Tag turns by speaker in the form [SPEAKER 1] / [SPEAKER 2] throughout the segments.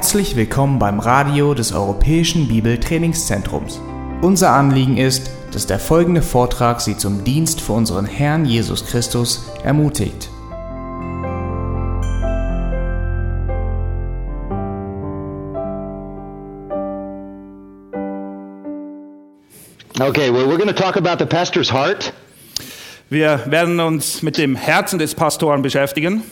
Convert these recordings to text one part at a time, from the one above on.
[SPEAKER 1] Herzlich willkommen beim Radio des Europäischen Bibeltrainingszentrums. Unser Anliegen ist, dass der folgende Vortrag Sie zum Dienst für unseren Herrn Jesus Christus ermutigt.
[SPEAKER 2] Okay, well, we're going to talk about the pastor's heart.
[SPEAKER 3] Wir werden uns mit dem Herzen des Pastoren beschäftigen,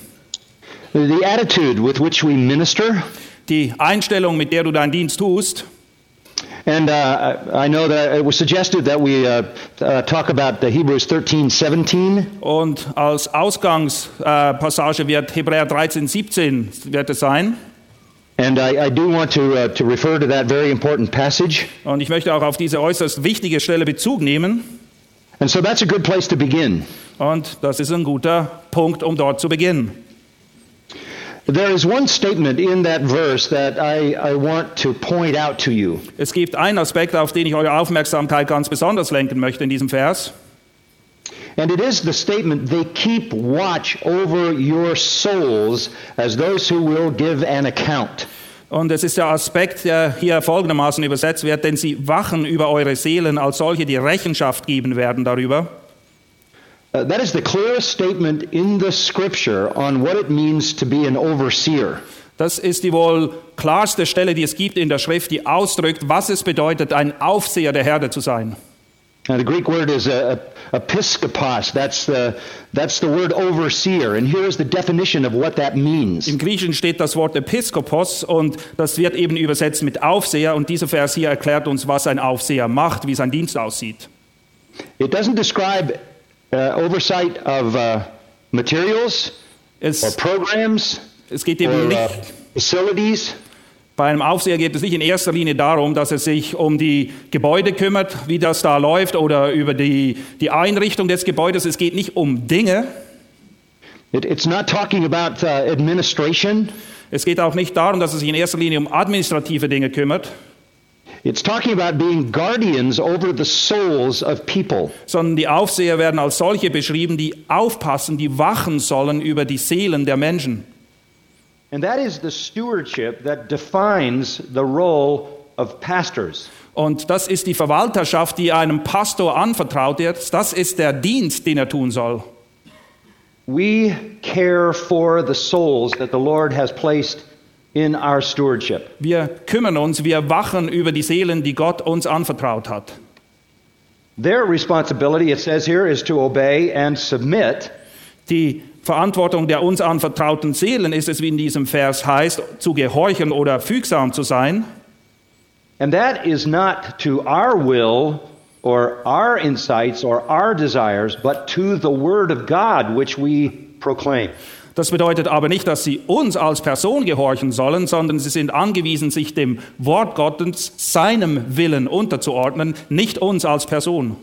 [SPEAKER 2] The attitude with which we minister.
[SPEAKER 3] Die Einstellung, mit der du deinen Dienst tust.
[SPEAKER 2] And uh, I know that it was suggested that we uh, uh, talk about the Hebrews 13, 17.
[SPEAKER 3] Und als Ausgangspassage äh, wird Hebräer 13, 17 wird es sein.
[SPEAKER 2] And I, I do want to, uh, to refer to that very important passage.
[SPEAKER 3] Und ich möchte auch auf diese äußerst wichtige Stelle Bezug nehmen.
[SPEAKER 2] And so that's a good place to begin.
[SPEAKER 3] Und das ist ein guter Punkt, um dort zu beginnen. Es gibt einen Aspekt, auf den ich eure Aufmerksamkeit ganz besonders lenken möchte in diesem Vers.
[SPEAKER 2] And it is the statement, they keep watch over your souls as those who will give an account.
[SPEAKER 3] Und es ist der Aspekt, der hier folgendermaßen übersetzt wird, denn sie wachen über eure Seelen als solche, die Rechenschaft geben werden darüber.
[SPEAKER 2] Uh, that is the clearest statement in the scripture on what it means to be an overseer.
[SPEAKER 3] Das ist die wohl klarste Stelle, die es gibt in der Schrift, die ausdrückt, was es bedeutet, ein Aufseher der Herde zu sein.
[SPEAKER 2] Now, the Greek word is uh, episkopos. That's the, that's the word overseer. And here is the definition of what that means.
[SPEAKER 3] Im Griechischen steht das Wort Episkopos und das wird eben übersetzt mit Aufseher und dieser Vers hier erklärt uns, was ein Aufseher macht, wie sein Dienst aussieht.
[SPEAKER 2] It doesn't describe uh, oversight of uh, materials or
[SPEAKER 3] Es,
[SPEAKER 2] programs
[SPEAKER 3] es geht
[SPEAKER 2] or
[SPEAKER 3] eben
[SPEAKER 2] uh,
[SPEAKER 3] nicht,
[SPEAKER 2] facilities.
[SPEAKER 3] bei einem Aufseher geht es nicht in erster Linie darum, dass er sich um die Gebäude kümmert, wie das da läuft oder über die, die Einrichtung des Gebäudes. Es geht nicht um Dinge.
[SPEAKER 2] It, it's not talking about uh, administration.
[SPEAKER 3] Es geht auch nicht darum, dass er sich in erster Linie um administrative Dinge kümmert.
[SPEAKER 2] It's talking about being guardians over the souls of people.
[SPEAKER 3] sondern die Aufseher werden als solche beschrieben, die aufpassen, die wachen sollen über die Seelen der Menschen.
[SPEAKER 2] And that is the stewardship that defines the role of pastors.
[SPEAKER 3] Und das ist die Verwalterschaft, die einem Pastor anvertraut wird. Das ist der Dienst, den er tun soll.
[SPEAKER 2] We care for the souls that the Lord has placed in our stewardship.
[SPEAKER 3] Wir kümmern uns, wir wachen über die Seelen, die Gott uns anvertraut hat.
[SPEAKER 2] Their responsibility, it says here, is to obey and submit
[SPEAKER 3] Die Verantwortung der uns anvertrauten Seelen ist es, wie in diesem Vers heißt, zu gehorchen oder fügsam zu sein.
[SPEAKER 2] And that is not to our will or our insights or our desires, but to the Word of God, which we proclaim.
[SPEAKER 3] Das bedeutet aber nicht, dass sie uns als Person gehorchen sollen, sondern sie sind angewiesen, sich dem Wort Gottes, seinem Willen unterzuordnen, nicht uns als Person.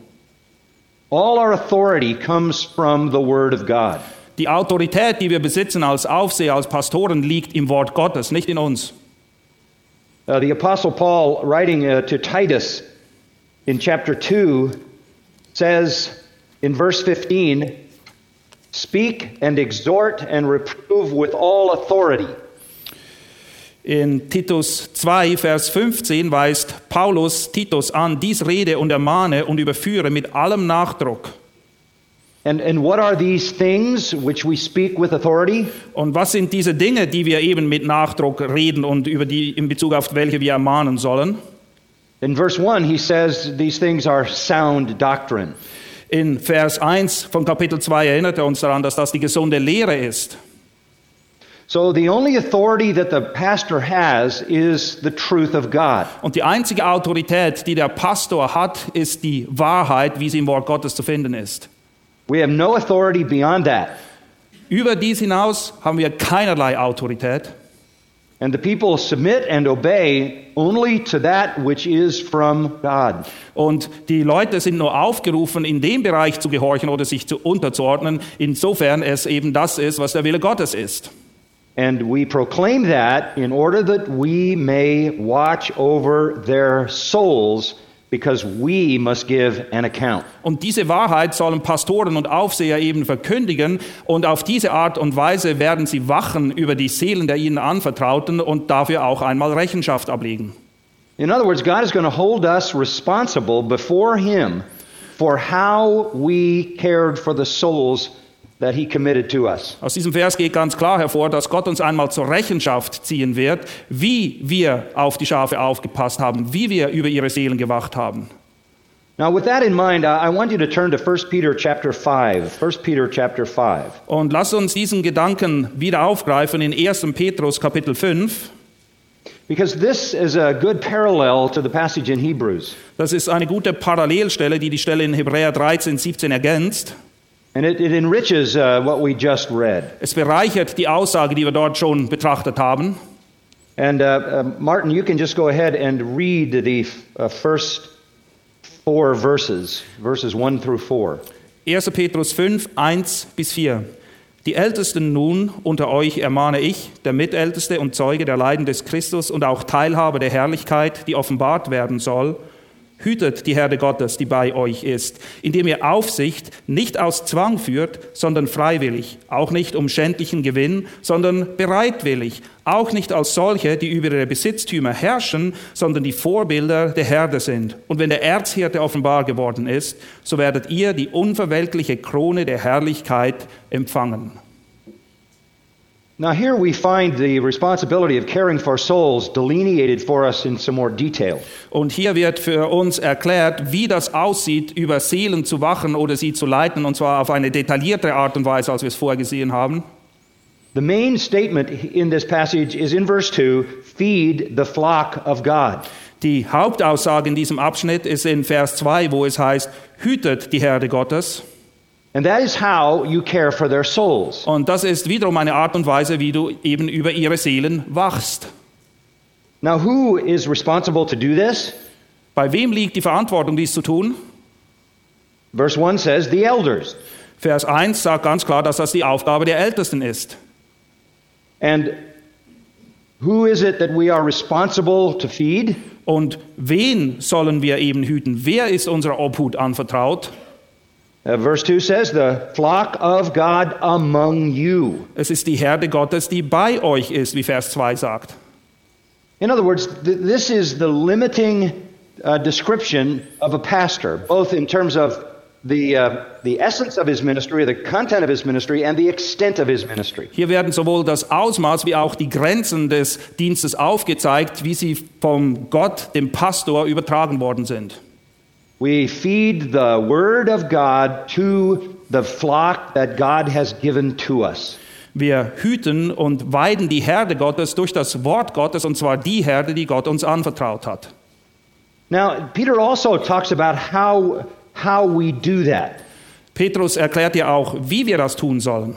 [SPEAKER 2] All our authority comes from the Word of God.
[SPEAKER 3] Die Autorität, die wir besitzen als Aufseher, als Pastoren, liegt im Wort Gottes, nicht in uns.
[SPEAKER 2] Uh, the Apostle Paul, writing uh, to Titus in chapter 2, says in verse 15, Speak and exhort and reprove with all authority.
[SPEAKER 3] In Titus 2, Vers 15 weist Paulus Titus an, dies rede und ermahne und überführe mit allem Nachdruck.
[SPEAKER 2] And, and what are these things which we speak with authority?
[SPEAKER 3] Und was sind diese Dinge, die wir eben mit Nachdruck reden und über die in Bezug auf welche wir ermahnen sollen?
[SPEAKER 2] In verse 1, he says these things are sound doctrine.
[SPEAKER 3] In Vers 1 von Kapitel 2 erinnert er uns daran, dass das die gesunde Lehre ist.
[SPEAKER 2] So the only authority that the pastor has is the truth of God.
[SPEAKER 3] Und die einzige Autorität, die der Pastor hat, ist die Wahrheit, wie sie im Wort Gottes zu finden ist.
[SPEAKER 2] We have no authority beyond that.
[SPEAKER 3] Über dies hinaus haben wir keinerlei Autorität.
[SPEAKER 2] And the people submit and obey only to that which is from God.
[SPEAKER 3] Und die Leute sind nur aufgerufen, in dem Bereich zu gehorchen oder sich zu unterzuordnen, insofern es eben das ist, was der Wille Gottes ist.
[SPEAKER 2] And we proclaim that in order that we may watch over their souls because we must give an account.
[SPEAKER 3] Und diese Wahrheit sollen Pastoren und Aufseher eben verkündigen und auf diese Art und Weise werden sie wachen über die Seelen der ihnen anvertrauten und dafür auch einmal Rechenschaft ablegen.
[SPEAKER 2] In other words, God is going to hold us responsible before Him for how we cared for the souls that He committed to us.
[SPEAKER 3] Aus diesem Vers geht ganz klar hervor, dass Gott uns einmal zur Rechenschaft ziehen wird, wie wir auf die Schafe aufgepasst haben, wie wir über ihre Seelen gewacht haben.
[SPEAKER 2] Now, with that in mind, I want you to turn to 1 Peter chapter 5. 1 Peter chapter 5.
[SPEAKER 3] Und lasst uns diesen Gedanken wieder aufgreifen in 1. Petrus Kapitel 5.
[SPEAKER 2] Because this is a good parallel to the passage in Hebrews.
[SPEAKER 3] Das ist eine gute Parallelstelle, die die Stelle in Hebräer 13, 17 ergänzt.
[SPEAKER 2] And it, it enriches uh, what we just read.
[SPEAKER 3] Es bereichert die Aussage, die wir dort schon betrachtet haben.
[SPEAKER 2] And uh, uh, Martin, you can just go ahead and read the uh, first four verses, verses 1 through 4.
[SPEAKER 3] 1. Petrus 5, 1 bis 4. Die Ältesten nun unter euch ermahne ich, der Mitälteste und Zeuge der Leiden des Christus und auch Teilhaber der Herrlichkeit, die offenbart werden soll, hütet die Herde Gottes, die bei euch ist, indem ihr Aufsicht nicht aus Zwang führt, sondern freiwillig, auch nicht um schändlichen Gewinn, sondern bereitwillig, auch nicht als solche, die über ihre Besitztümer herrschen, sondern die Vorbilder der Herde sind. Und wenn der Erzhirte offenbar geworden ist, so werdet ihr die unverwelkliche Krone der Herrlichkeit empfangen.
[SPEAKER 2] Now, here we find the responsibility of caring for souls delineated for us in some more detail.
[SPEAKER 3] Und hier wird für uns erklärt, wie das aussieht, über Seelen zu wachen oder sie zu leiten, und zwar auf eine detaillierte Art und Weise, als wir es vorher gesehen haben.
[SPEAKER 2] The main statement in this passage is in verse 2 feed the flock of God.
[SPEAKER 3] Die Hauptaussage in diesem Abschnitt ist in Vers 2, wo es heißt, hütet die Herde Gottes.
[SPEAKER 2] And that is how you care for their souls.
[SPEAKER 3] Und das ist wiederum eine Art und Weise, wie du eben über ihre Seelen wachst.
[SPEAKER 2] Now, who is responsible to do this?
[SPEAKER 3] Bei wem liegt die Verantwortung, dies zu tun?
[SPEAKER 2] Verse 1 says, the elders.
[SPEAKER 3] Vers 1 sagt ganz klar, dass das die Aufgabe der Ältesten ist.
[SPEAKER 2] And who is it that we are responsible to feed?
[SPEAKER 3] Und wen sollen wir eben hüten? Wer ist unserer Obhut anvertraut?
[SPEAKER 2] Uh, verse 2 says, the flock of God among you.
[SPEAKER 3] Es ist die Herde Gottes, die bei euch ist, wie Vers 2 sagt.
[SPEAKER 2] In other words, th- this is the limiting uh, description of a pastor, both in terms of the, uh, the essence of his ministry, the content of his ministry, and the extent of his ministry.
[SPEAKER 3] Hier werden sowohl das Ausmaß wie auch die Grenzen des Dienstes aufgezeigt, wie sie vom Gott, dem Pastor, übertragen worden sind.
[SPEAKER 2] We feed the word of God to the flock that God has given to us.
[SPEAKER 3] Wir hüten und weiden die Herde Gottes durch das Wort Gottes, und zwar die Herde, die Gott uns anvertraut hat.
[SPEAKER 2] Now, Peter also talks about how, how we do that.
[SPEAKER 3] Petrus erklärt ja auch, wie wir das tun sollen.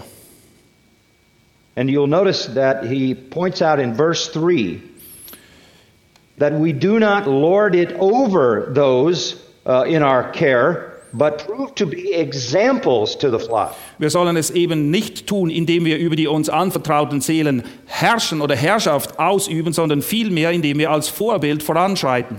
[SPEAKER 2] And you'll notice that he points out in verse 3 that we do not lord it over those uh, in our care, but prove to be examples to the flock.
[SPEAKER 3] Wir sollen es eben nicht tun, indem wir über die uns anvertrauten Seelen herrschen oder Herrschaft ausüben, sondern vielmehr, indem wir als Vorbild voranschreiten.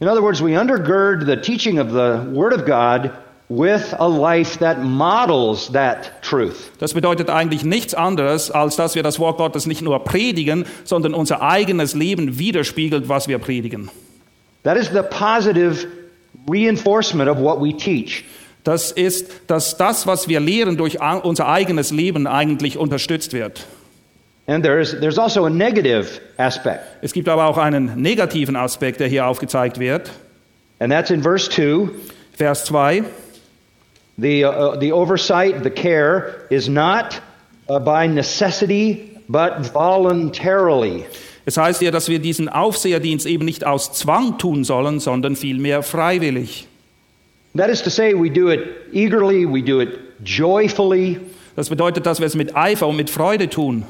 [SPEAKER 2] In other words, we undergird the teaching of the Word of God with a life that models that truth.
[SPEAKER 3] Das bedeutet eigentlich nichts anderes, als dass wir das Wort Gottes nicht nur predigen, sondern unser eigenes Leben widerspiegelt, was wir predigen.
[SPEAKER 2] That is the positive reinforcement of what we teach.
[SPEAKER 3] Das ist, dass das, was wir lehren, durch unser eigenes Leben eigentlich unterstützt wird.
[SPEAKER 2] And there's, there's also a negative aspect,
[SPEAKER 3] Es gibt aber auch einen negativen Aspekt, der hier aufgezeigt wird.
[SPEAKER 2] and that's in verse 2.
[SPEAKER 3] Vers 2.
[SPEAKER 2] The, uh, the oversight, the care, is not uh, by necessity, but voluntarily.
[SPEAKER 3] Es heißt hier, dass wir diesen Aufseherdienst eben nicht aus Zwang tun sollen, sondern vielmehr freiwillig.
[SPEAKER 2] That is to say, we do it eagerly, we do it joyfully,
[SPEAKER 3] Das bedeutet, dass wir es mit Eifer und mit Freude tun.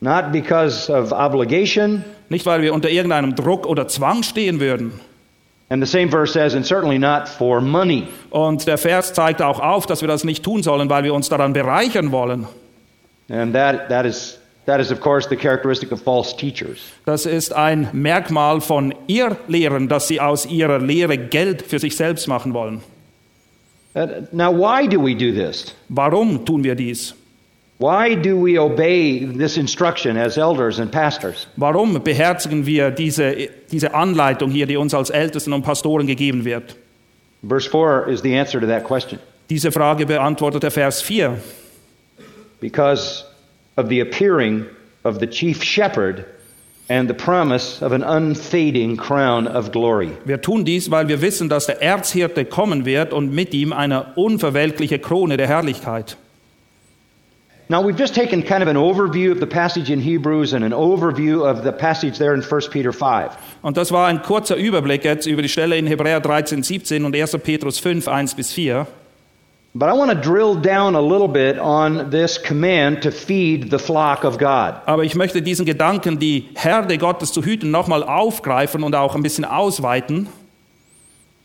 [SPEAKER 2] not because of obligation.
[SPEAKER 3] Nicht, weil wir unter irgendeinem Druck oder Zwang stehen würden.
[SPEAKER 2] And the same verse says, and certainly not for money.
[SPEAKER 3] Und der Vers zeigt auch auf, dass wir das nicht tun sollen, weil wir uns daran bereichern wollen.
[SPEAKER 2] And that, that is That is, of course, the characteristic of false teachers.
[SPEAKER 3] Das ist ein Merkmal von Irrlehren, dass sie aus ihrer Lehre Geld für sich selbst machen wollen.
[SPEAKER 2] Uh, now, why do we do this?
[SPEAKER 3] Warum tun wir dies?
[SPEAKER 2] Why do we obey this instruction as elders and pastors?
[SPEAKER 3] Warum beherzigen wir diese, diese Anleitung hier, die uns als Ältesten und Pastoren gegeben wird?
[SPEAKER 2] Verse 4 is the answer to that question.
[SPEAKER 3] Diese Frage beantwortet der Vers 4.
[SPEAKER 2] Because of the appearing of the chief shepherd and the promise of an unfading crown of glory.
[SPEAKER 3] Wir tun dies, weil wir wissen, dass der Erzhirte kommen wird und mit ihm eine unverwelkliche Krone der Herrlichkeit.
[SPEAKER 2] Now, we've just taken kind of an overview of the passage in Hebrews and an overview of the passage there in 1 Peter 5.
[SPEAKER 3] Und das war ein kurzer Überblick jetzt über die Stelle in Hebräer 13, 17 und 1. Petrus 5, 1 bis 4.
[SPEAKER 2] But I want to drill down a little bit on this command to feed the flock of God.
[SPEAKER 3] Aber ich möchte diesen Gedanken, die Herde Gottes zu hüten, nochmal aufgreifen und auch ein bisschen ausweiten.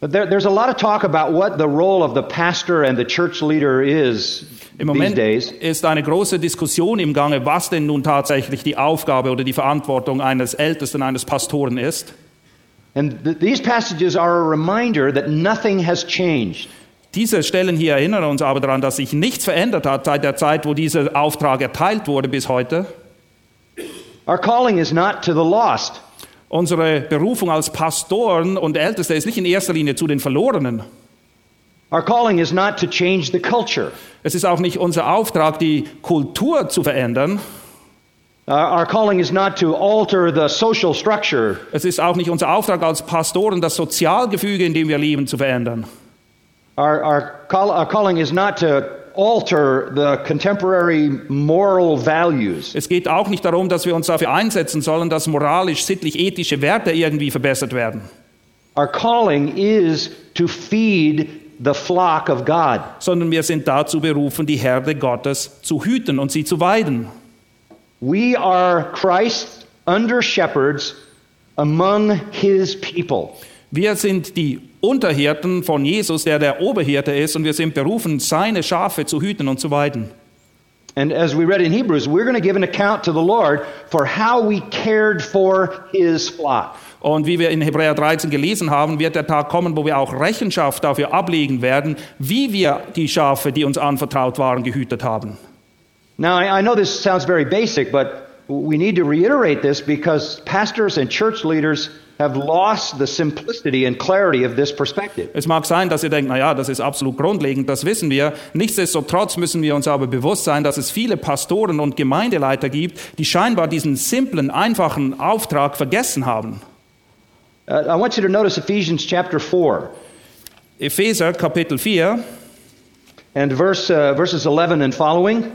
[SPEAKER 2] There, there's a lot of talk about what the role of the pastor and the church leader is
[SPEAKER 3] Im
[SPEAKER 2] these
[SPEAKER 3] Moment
[SPEAKER 2] days.
[SPEAKER 3] ist eine große Diskussion im Gange, was denn nun tatsächlich die Aufgabe oder die Verantwortung eines Ältesten, eines Pastoren ist.
[SPEAKER 2] And th- these passages are a reminder that nothing has changed.
[SPEAKER 3] Diese Stellen hier erinnern uns aber daran, dass sich nichts verändert hat seit der Zeit, wo dieser Auftrag erteilt wurde bis heute.
[SPEAKER 2] Our calling is not to the lost.
[SPEAKER 3] Unsere Berufung als Pastoren und Älteste ist nicht in erster Linie zu den Verlorenen.
[SPEAKER 2] Our calling is not to change the culture.
[SPEAKER 3] Es ist auch nicht unser Auftrag, die Kultur zu verändern.
[SPEAKER 2] Our calling is not to alter the social structure.
[SPEAKER 3] Es ist auch nicht unser Auftrag als Pastoren, das Sozialgefüge, in dem wir leben, zu verändern.
[SPEAKER 2] Our, our, call, our calling is not to alter the contemporary moral values.
[SPEAKER 3] Es geht auch nicht darum, dass wir uns dafür einsetzen sollen, dass moralisch, sittlich, ethische Werte irgendwie verbessert werden.
[SPEAKER 2] Our calling is to feed the flock of God.
[SPEAKER 3] Sondern wir sind dazu berufen, die Herde Gottes zu hüten und sie zu weiden.
[SPEAKER 2] We are Christ's under shepherds among his people.
[SPEAKER 3] Wir sind die Unterhirten von Jesus, der der Oberhirte ist, und wir sind berufen, seine Schafe zu hüten und zu weiden.
[SPEAKER 2] And as we read in Hebrews, we're going to give an account to the Lord for how we cared for his flock.
[SPEAKER 3] Und wie wir in Hebräer 13 gelesen haben, wird der Tag kommen, wo wir auch Rechenschaft dafür ablegen werden, wie wir die Schafe, die uns anvertraut waren, gehütet haben.
[SPEAKER 2] Now, I, I know this sounds very basic, but we need to reiterate this because pastors and church leaders have lost the simplicity and clarity of this perspective.
[SPEAKER 3] Es mag sein, dass ihr denkt, na ja, das ist absolut grundlegend, das wissen wir. Nichtsdestotrotz müssen wir uns aber bewusst sein, dass es viele Pastoren und Gemeindeleiter gibt, die scheinbar diesen simplen, einfachen Auftrag vergessen haben.
[SPEAKER 2] Uh, I want you to notice Ephesians chapter 4
[SPEAKER 3] Epheser Kapitel 4,
[SPEAKER 2] and verse, uh, verses 11 and following.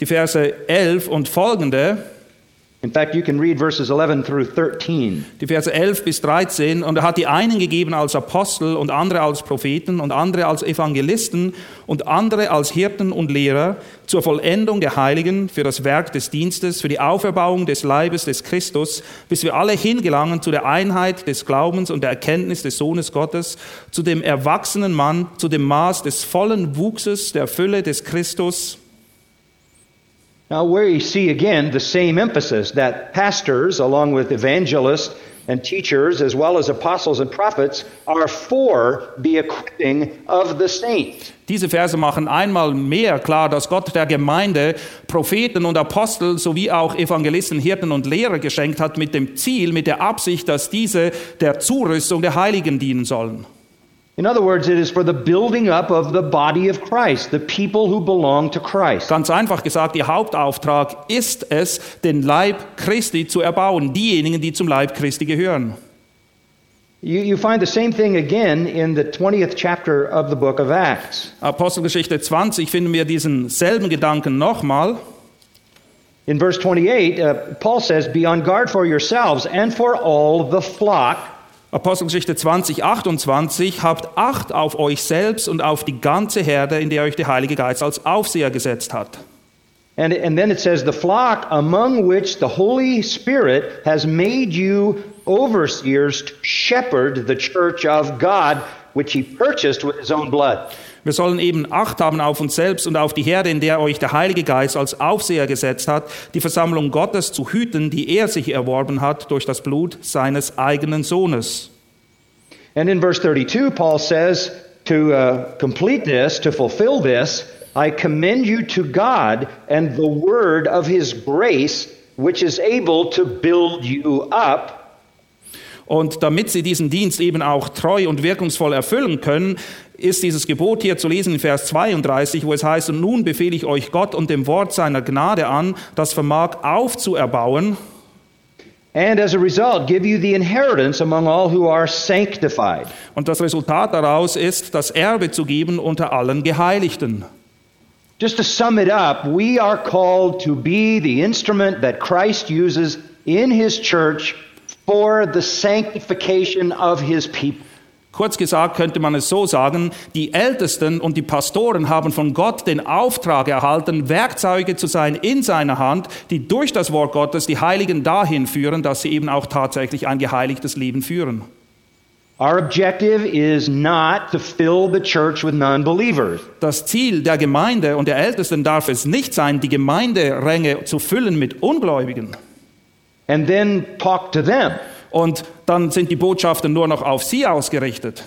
[SPEAKER 3] die Verse 11 und folgende,
[SPEAKER 2] In fact, you can read verses 11 through 13.
[SPEAKER 3] die Verse 11 bis 13, und er hat die einen gegeben als Apostel und andere als Propheten und andere als Evangelisten und andere als Hirten und Lehrer zur Vollendung der Heiligen für das Werk des Dienstes, für die Auferbauung des Leibes des Christus, bis wir alle hingelangen zu der Einheit des Glaubens und der Erkenntnis des Sohnes Gottes, zu dem erwachsenen Mann, zu dem Maß des vollen Wuchses der Fülle des Christus,
[SPEAKER 2] Now, we see again the same emphasis that pastors, along with evangelists and teachers, as well as apostles and prophets, are for the equipping of the saints.
[SPEAKER 3] Diese Verse machen einmal mehr klar, dass Gott der Gemeinde Propheten und Apostel sowie auch Evangelisten, Hirten und Lehrer geschenkt hat mit dem Ziel, mit der Absicht, dass diese der Zurüstung der Heiligen dienen sollen.
[SPEAKER 2] In other words, it is for the building up of the body of Christ, the people who belong to Christ.
[SPEAKER 3] Ganz einfach gesagt, ihr Hauptauftrag ist es, den Leib Christi zu erbauen, diejenigen, die zum Leib Christi gehören.
[SPEAKER 2] You, you find the same thing again in the 20th chapter of the book of Acts.
[SPEAKER 3] Apostelgeschichte 20 finden wir diesen selben Gedanken nochmal.
[SPEAKER 2] In verse 28, uh, Paul says, Be on guard for yourselves and for all the flock
[SPEAKER 3] Apostelgeschichte 20, 28, habt Acht auf euch selbst und auf die ganze Herde, in der euch der Heilige Geist als Aufseher gesetzt hat.
[SPEAKER 2] And, and then it says, the flock among which the Holy Spirit has made you overseers to shepherd the church of God, which he purchased with his own blood.
[SPEAKER 3] Wir sollen eben Acht haben auf uns selbst und auf die Herde, in der euch der Heilige Geist als Aufseher gesetzt hat, die Versammlung Gottes zu hüten, die er sich erworben hat durch das Blut seines eigenen Sohnes.
[SPEAKER 2] And in verse 32, Paul says, to uh, complete this, to fulfill this, I commend you to God and the word of his grace, which is able to build you up
[SPEAKER 3] Und damit sie diesen Dienst eben auch treu und wirkungsvoll erfüllen können, ist dieses Gebot hier zu lesen in Vers 32, wo es heißt, und nun befehle ich euch Gott und dem Wort seiner Gnade an, das vermag aufzuerbauen
[SPEAKER 2] and as a result give you the inheritance among all who are sanctified.
[SPEAKER 3] und das Resultat daraus ist, das Erbe zu geben unter allen Geheiligten.
[SPEAKER 2] Just to sum it up, we are called to be the instrument that Christ uses in his church for the sanctification of his people.
[SPEAKER 3] Kurz gesagt könnte man es so sagen, die Ältesten und die Pastoren haben von Gott den Auftrag erhalten, Werkzeuge zu sein in seiner Hand, die durch das Wort Gottes die Heiligen dahin führen, dass sie eben auch tatsächlich ein geheiligtes Leben führen.
[SPEAKER 2] Our objective is not to fill the church with non believers.
[SPEAKER 3] Das Ziel der Gemeinde und der Ältesten darf es nicht sein, die Gemeinderänge zu füllen mit Ungläubigen.
[SPEAKER 2] and then talk to them.
[SPEAKER 3] Und dann sind die Botschaften nur noch auf sie ausgerichtet.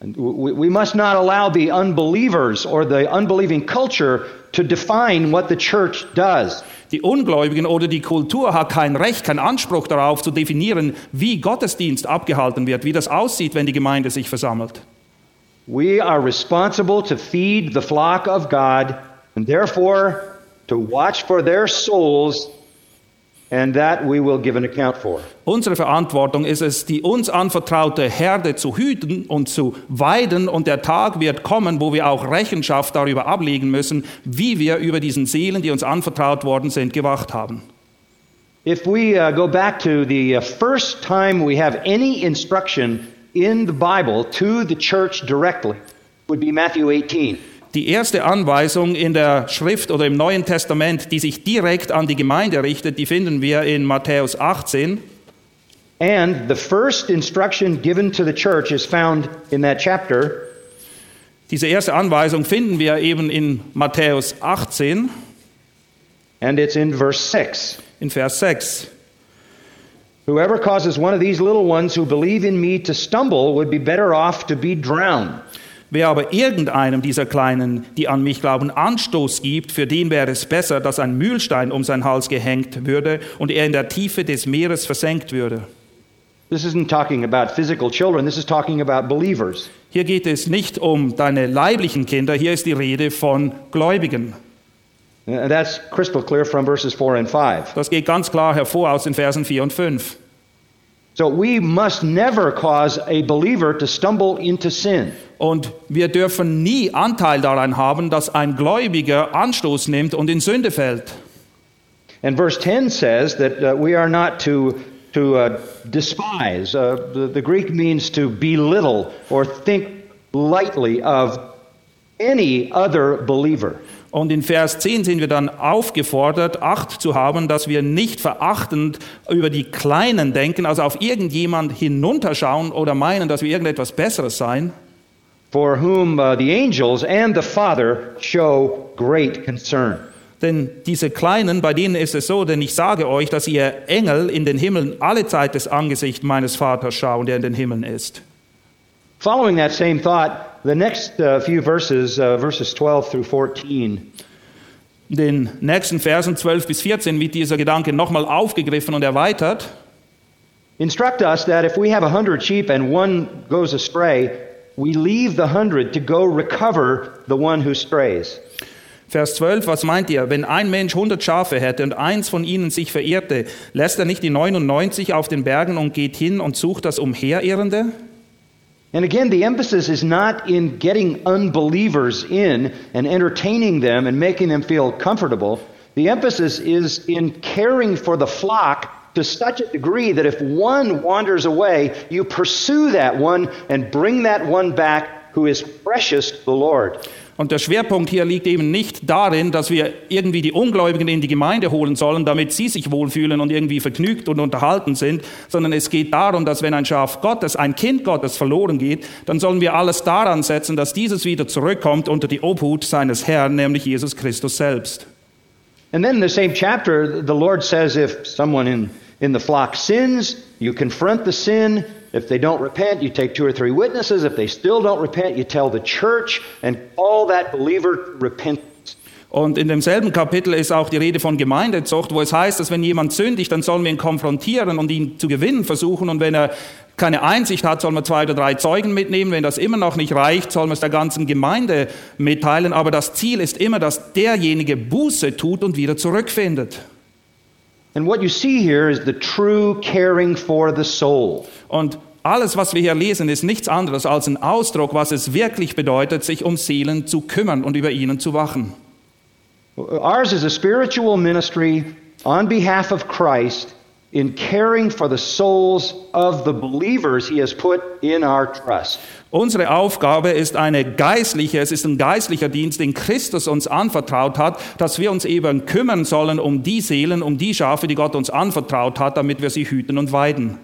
[SPEAKER 2] We must not allow the unbelievers or the unbelieving culture to define what the church does.
[SPEAKER 3] Die Ungläubigen oder die Kultur hat kein Recht, keinen Anspruch darauf zu definieren, wie Gottesdienst abgehalten wird, wie das aussieht, wenn die Gemeinde sich versammelt.
[SPEAKER 2] We are responsible to feed the flock of God and therefore to watch for their souls, and that we will give an account for.
[SPEAKER 3] Unsere Verantwortung ist es, die uns anvertraute Herde zu hüten und zu weiden, und der Tag wird kommen, wo wir auch Rechenschaft darüber ablegen müssen, wie wir über diesen Seelen, die uns anvertraut worden sind, gewacht haben.
[SPEAKER 2] If we uh, go back to the uh, first time we have any instruction in the Bible to the church directly, would be Matthew 18.
[SPEAKER 3] Die erste Anweisung in der Schrift oder im Neuen Testament, die sich direkt an die Gemeinde richtet, die finden wir in Matthäus 18.
[SPEAKER 2] And the first instruction given to the church is found in that chapter.
[SPEAKER 3] Diese erste Anweisung finden wir eben in Matthäus 18
[SPEAKER 2] And it's in verse 6.
[SPEAKER 3] in Vers 6.
[SPEAKER 2] Whoever causes one of these little ones who believe in me to stumble would be better off to be drowned.
[SPEAKER 3] Wer aber irgendeinem dieser Kleinen, die an mich glauben, Anstoß gibt, für den wäre es besser, dass ein Mühlstein um seinen Hals gehängt würde und er in der Tiefe des Meeres versenkt würde.
[SPEAKER 2] This isn't talking about physical children, this is talking about believers.
[SPEAKER 3] Hier geht es nicht um deine leiblichen Kinder, hier ist die Rede von Gläubigen.
[SPEAKER 2] And that's crystal clear from verses 4 and 5.
[SPEAKER 3] Das geht ganz klar hervor aus den Versen 4 und 5.
[SPEAKER 2] So we must never cause a believer to stumble into sin.
[SPEAKER 3] Und wir dürfen nie Anteil daran haben, dass ein Gläubiger Anstoß nimmt und in Sünde fällt.
[SPEAKER 2] And verse 10 says that uh, we are not to, to uh, despise. Uh, the, the Greek means to belittle or think lightly of any other believer.
[SPEAKER 3] Und in Vers 10 sind wir dann aufgefordert, Acht zu haben, dass wir nicht verachtend über die Kleinen denken, also auf irgendjemand hinunterschauen oder meinen, dass wir irgendetwas Besseres seien.
[SPEAKER 2] for whom uh, the angels and the Father show great concern.
[SPEAKER 3] Denn diese Kleinen, bei denen ist es so, denn ich sage euch, dass ihr Engel in den Himmeln alle Zeit das Angesicht meines Vaters schauen, der in den Himmeln ist.
[SPEAKER 2] Following that same thought, the next uh, few verses, uh, verses 12 through 14,
[SPEAKER 3] In den nächsten Versen 12 bis 14 wird dieser Gedanke nochmal aufgegriffen und erweitert.
[SPEAKER 2] instruct us that if we have a hundred sheep and one goes astray, we leave the hundred to go recover the one who strays.
[SPEAKER 3] Vers 12, was meint ihr? Wenn ein Mensch 100 Schafe hätte und eins von ihnen sich verirrte, lässt er nicht die 99 auf den Bergen und geht hin und sucht das Umherirrende?
[SPEAKER 2] And again, the emphasis is not in getting unbelievers in and entertaining them and making them feel comfortable. The emphasis is in caring for the flock to such a degree that if one wanders away, you pursue that one and bring that one back who is precious to the Lord.
[SPEAKER 3] Und der Schwerpunkt hier liegt eben nicht darin, dass wir irgendwie die Ungläubigen in die Gemeinde holen sollen, damit sie sich wohlfühlen und irgendwie vergnügt und unterhalten sind, sondern es geht darum, dass wenn ein Schaf Gottes, ein Kind Gottes verloren geht, dann sollen wir alles daran setzen, dass dieses wieder zurückkommt unter die Obhut seines Herrn, nämlich Jesus Christus selbst.
[SPEAKER 2] And then in the same chapter, the Lord says if someone in, in the flock sins, you confront the sin. If they don't repent, you take two or three witnesses. If they still don't repent, you tell the church and call that believer to repentance.
[SPEAKER 3] Und in demselben Kapitel ist auch die Rede von Gemeindezucht, wo es heißt, dass wenn jemand sündigt, dann sollen wir ihn konfrontieren und ihn zu gewinnen versuchen. Und wenn er keine Einsicht hat, sollen wir zwei oder drei Zeugen mitnehmen. Wenn das immer noch nicht reicht, sollen wir es der ganzen Gemeinde mitteilen. Aber das Ziel ist immer, dass derjenige Buße tut und wieder zurückfindet.
[SPEAKER 2] And what you see here is the true caring for the soul.
[SPEAKER 3] Und alles, was wir hier lesen, ist nichts anderes als ein Ausdruck, was es wirklich bedeutet, sich um Seelen zu kümmern und über ihnen zu wachen.
[SPEAKER 2] Ours is a spiritual ministry on behalf of Christ in caring for the souls of the believers he has put in our trust.
[SPEAKER 3] Unsere Aufgabe ist eine geistliche, es ist ein geistlicher Dienst, den Christus uns anvertraut hat, dass wir uns eben kümmern sollen um die Seelen, um die Schafe, die Gott uns anvertraut hat, damit wir sie hüten und weiden.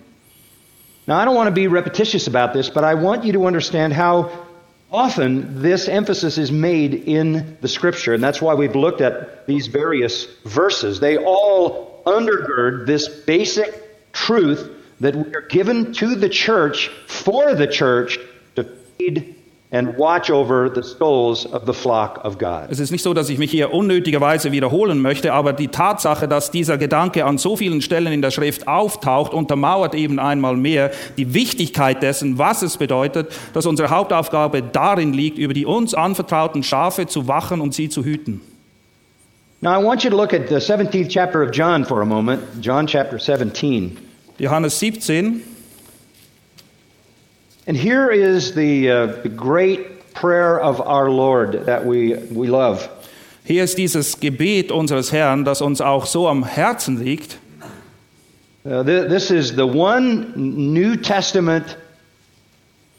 [SPEAKER 2] Now, I don't want to be repetitious about this, but I want you to understand how often this emphasis is made in the scripture, and that's why we've looked at these various verses. They all undergird this basic truth that we are given to the church for the church to feed and watch over the souls of the flock of God.
[SPEAKER 3] Es ist nicht so, dass ich mich hier unnötigerweise wiederholen möchte, aber die Tatsache, dass dieser Gedanke an so vielen Stellen in der Schrift auftaucht, untermauert eben einmal mehr die Wichtigkeit dessen, was es bedeutet, dass unsere Hauptaufgabe darin liegt, über die uns anvertrauten Schafe zu wachen und sie zu hüten.
[SPEAKER 2] Now, I want you to look at the 17th chapter of John for a moment, John chapter 17.
[SPEAKER 3] Johannes 17,
[SPEAKER 2] And here is the, uh, the great prayer of our Lord that we, we love.
[SPEAKER 3] hier ist dieses Gebet unseres Herrn, das uns auch so am Herzen liegt.
[SPEAKER 2] Uh, th- this is the one New Testament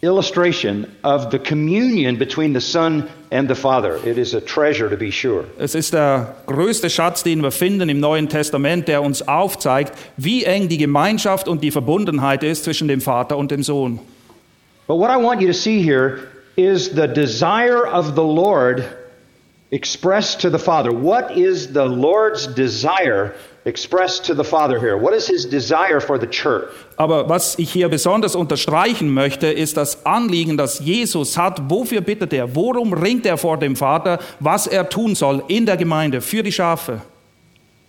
[SPEAKER 2] illustration of the communion between the Son and the Father. It is a treasure to be sure.
[SPEAKER 3] Es ist der größte Schatz, den wir finden im Neuen Testament, der uns aufzeigt, wie eng die Gemeinschaft und die Verbundenheit ist zwischen dem Vater und dem Sohn.
[SPEAKER 2] But what I want you to see here is the desire of the Lord expressed to the Father. What is the Lord's desire expressed to the Father here? What is his desire for the church?
[SPEAKER 3] Aber was ich hier besonders unterstreichen möchte, ist das Anliegen, das Jesus hat. Wofür bittet er? Worum ringt er vor dem Vater, was er tun soll in der Gemeinde für die Schafe?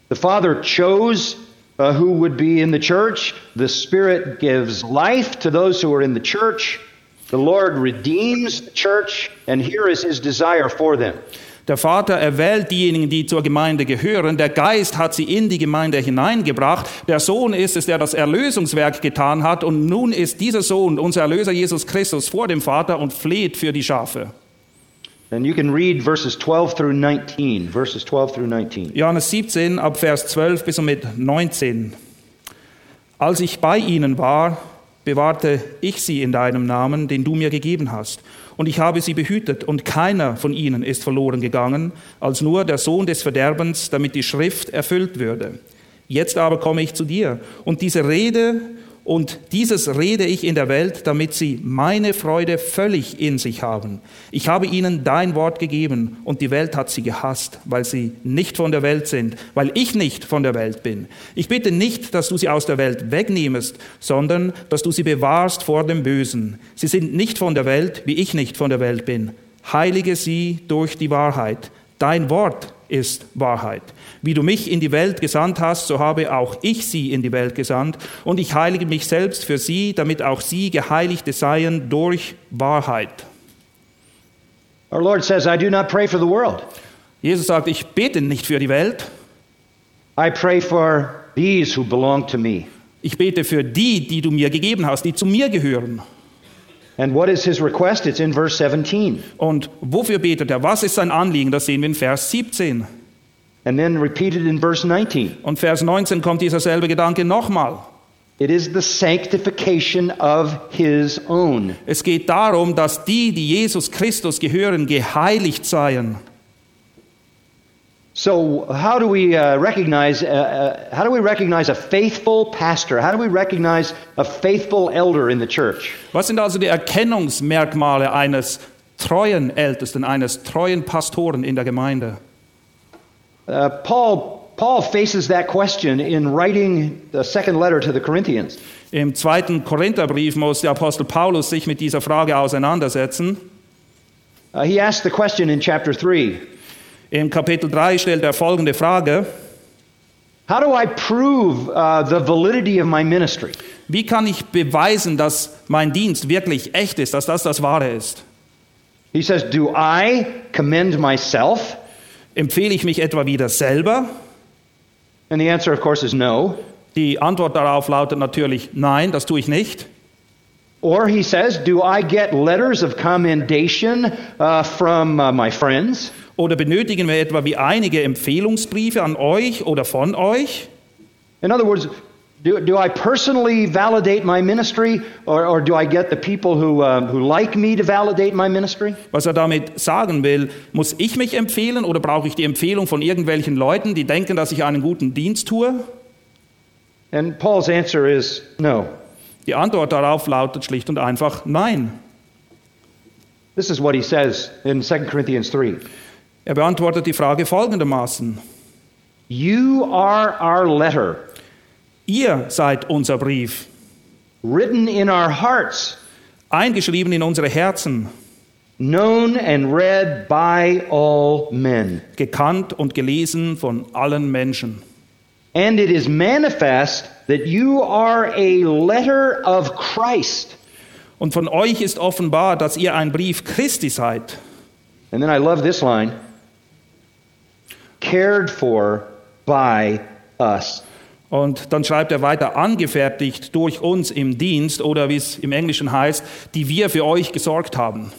[SPEAKER 2] The Father chose uh, who would be in the church. The Spirit gives life to those who are in the church. The Lord redeems the church, and here is his desire for them.
[SPEAKER 3] Der Vater erwählt diejenigen, die zur Gemeinde gehören. Der Geist hat sie in die Gemeinde hineingebracht. Der Sohn ist es, der das Erlösungswerk getan hat. Und nun ist dieser Sohn, unser Erlöser Jesus Christus, vor dem Vater und fleht für die Schafe.
[SPEAKER 2] And you can read verses 12 through 19. Verses 12 through 19.
[SPEAKER 3] Johannes 17 ab Vers 12 bis und mit 19. Als ich bei ihnen war, bewahrte ich sie in deinem Namen, den du mir gegeben hast. Und ich habe sie behütet, und keiner von ihnen ist verloren gegangen, als nur der Sohn des Verderbens, damit die Schrift erfüllt würde. Jetzt aber komme ich zu dir, und diese Rede und dieses rede ich in der Welt, damit sie meine Freude völlig in sich haben. Ich habe ihnen dein Wort gegeben und die Welt hat sie gehasst, weil sie nicht von der Welt sind, weil ich nicht von der Welt bin. Ich bitte nicht, dass du sie aus der Welt wegnehmest, sondern dass du sie bewahrst vor dem Bösen. Sie sind nicht von der Welt, wie ich nicht von der Welt bin. Heilige sie durch die Wahrheit. Dein Wort ist Wahrheit. Wie du mich in die Welt gesandt hast, so habe auch ich sie in die Welt gesandt, und ich heilige mich selbst für sie, damit auch sie Geheiligte seien durch Wahrheit.
[SPEAKER 2] Our Lord says, I do not pray for the world.
[SPEAKER 3] Jesus sagt, ich bete nicht für die Welt,
[SPEAKER 2] I pray for these who belong to me.
[SPEAKER 3] ich bete für die, die du mir gegeben hast, die zu mir gehören.
[SPEAKER 2] And what is his request? It's in verse 17.
[SPEAKER 3] Und wofür betet er? Was ist sein Anliegen? Das sehen wir in Vers 17.
[SPEAKER 2] And then repeated in verse 19.
[SPEAKER 3] Und Vers 19 kommt dieser selbe Gedanke nochmal.
[SPEAKER 2] It is the sanctification of his own.
[SPEAKER 3] Es geht darum, dass die, die Jesus Christus gehören, geheiligt seien.
[SPEAKER 2] So, how do we uh, recognize? Uh, uh, how do we recognize a faithful pastor? How do we recognize a faithful elder in the church?
[SPEAKER 3] Was sind also die Erkennungsmerkmale eines treuen Ältesten, eines treuen Pastoren in der Gemeinde?
[SPEAKER 2] Uh, Paul Paul faces that question in writing the second letter to the Corinthians.
[SPEAKER 3] Im zweiten Korintherbrief muss der Apostel Paulus sich mit dieser Frage auseinandersetzen.
[SPEAKER 2] Uh, he asked the question in chapter three.
[SPEAKER 3] Im Kapitel 3 stellt er folgende Frage.
[SPEAKER 2] How do I prove uh, the validity of my ministry?
[SPEAKER 3] Wie kann ich beweisen, dass mein Dienst wirklich echt ist, dass das das Wahre ist?
[SPEAKER 2] He says, Do I commend myself?
[SPEAKER 3] Empfehle ich mich etwa wieder selber?
[SPEAKER 2] And the answer, of course, is no.
[SPEAKER 3] Die Antwort darauf lautet natürlich nein, das tue ich nicht.
[SPEAKER 2] Or he says, Do I get letters of commendation uh, from uh, my friends?
[SPEAKER 3] Oder benötigen wir etwa wie einige Empfehlungsbriefe an euch oder von euch?
[SPEAKER 2] In other words, do, do I personally validate my ministry, or, or do I get the people who, uh, who like me to validate my ministry?
[SPEAKER 3] Was er damit sagen will, muss ich mich empfehlen oder brauche ich die Empfehlung von irgendwelchen Leuten, die denken, dass ich einen guten Dienst tue?
[SPEAKER 2] And Paul's answer is no.
[SPEAKER 3] Die Antwort darauf lautet schlicht und einfach nein.
[SPEAKER 2] This is what he says in 2 Corinthians 3.
[SPEAKER 3] Er beantwortet die Frage folgendermaßen.
[SPEAKER 2] You are our letter,
[SPEAKER 3] Ihr seid unser Brief,
[SPEAKER 2] written in our hearts,
[SPEAKER 3] eingeschrieben in unsere Herzen,
[SPEAKER 2] known and read by all men.
[SPEAKER 3] gekannt und gelesen von allen Menschen.
[SPEAKER 2] And it is manifest that you are a letter of Christ.
[SPEAKER 3] Und von euch ist offenbar, dass ihr ein Brief Christi seid.
[SPEAKER 2] And then I love this line cared for by us.
[SPEAKER 3] Und dann schreibt er weiter, angefertigt durch uns im Dienst oder wie es im Englischen heißt, die wir für euch gesorgt haben.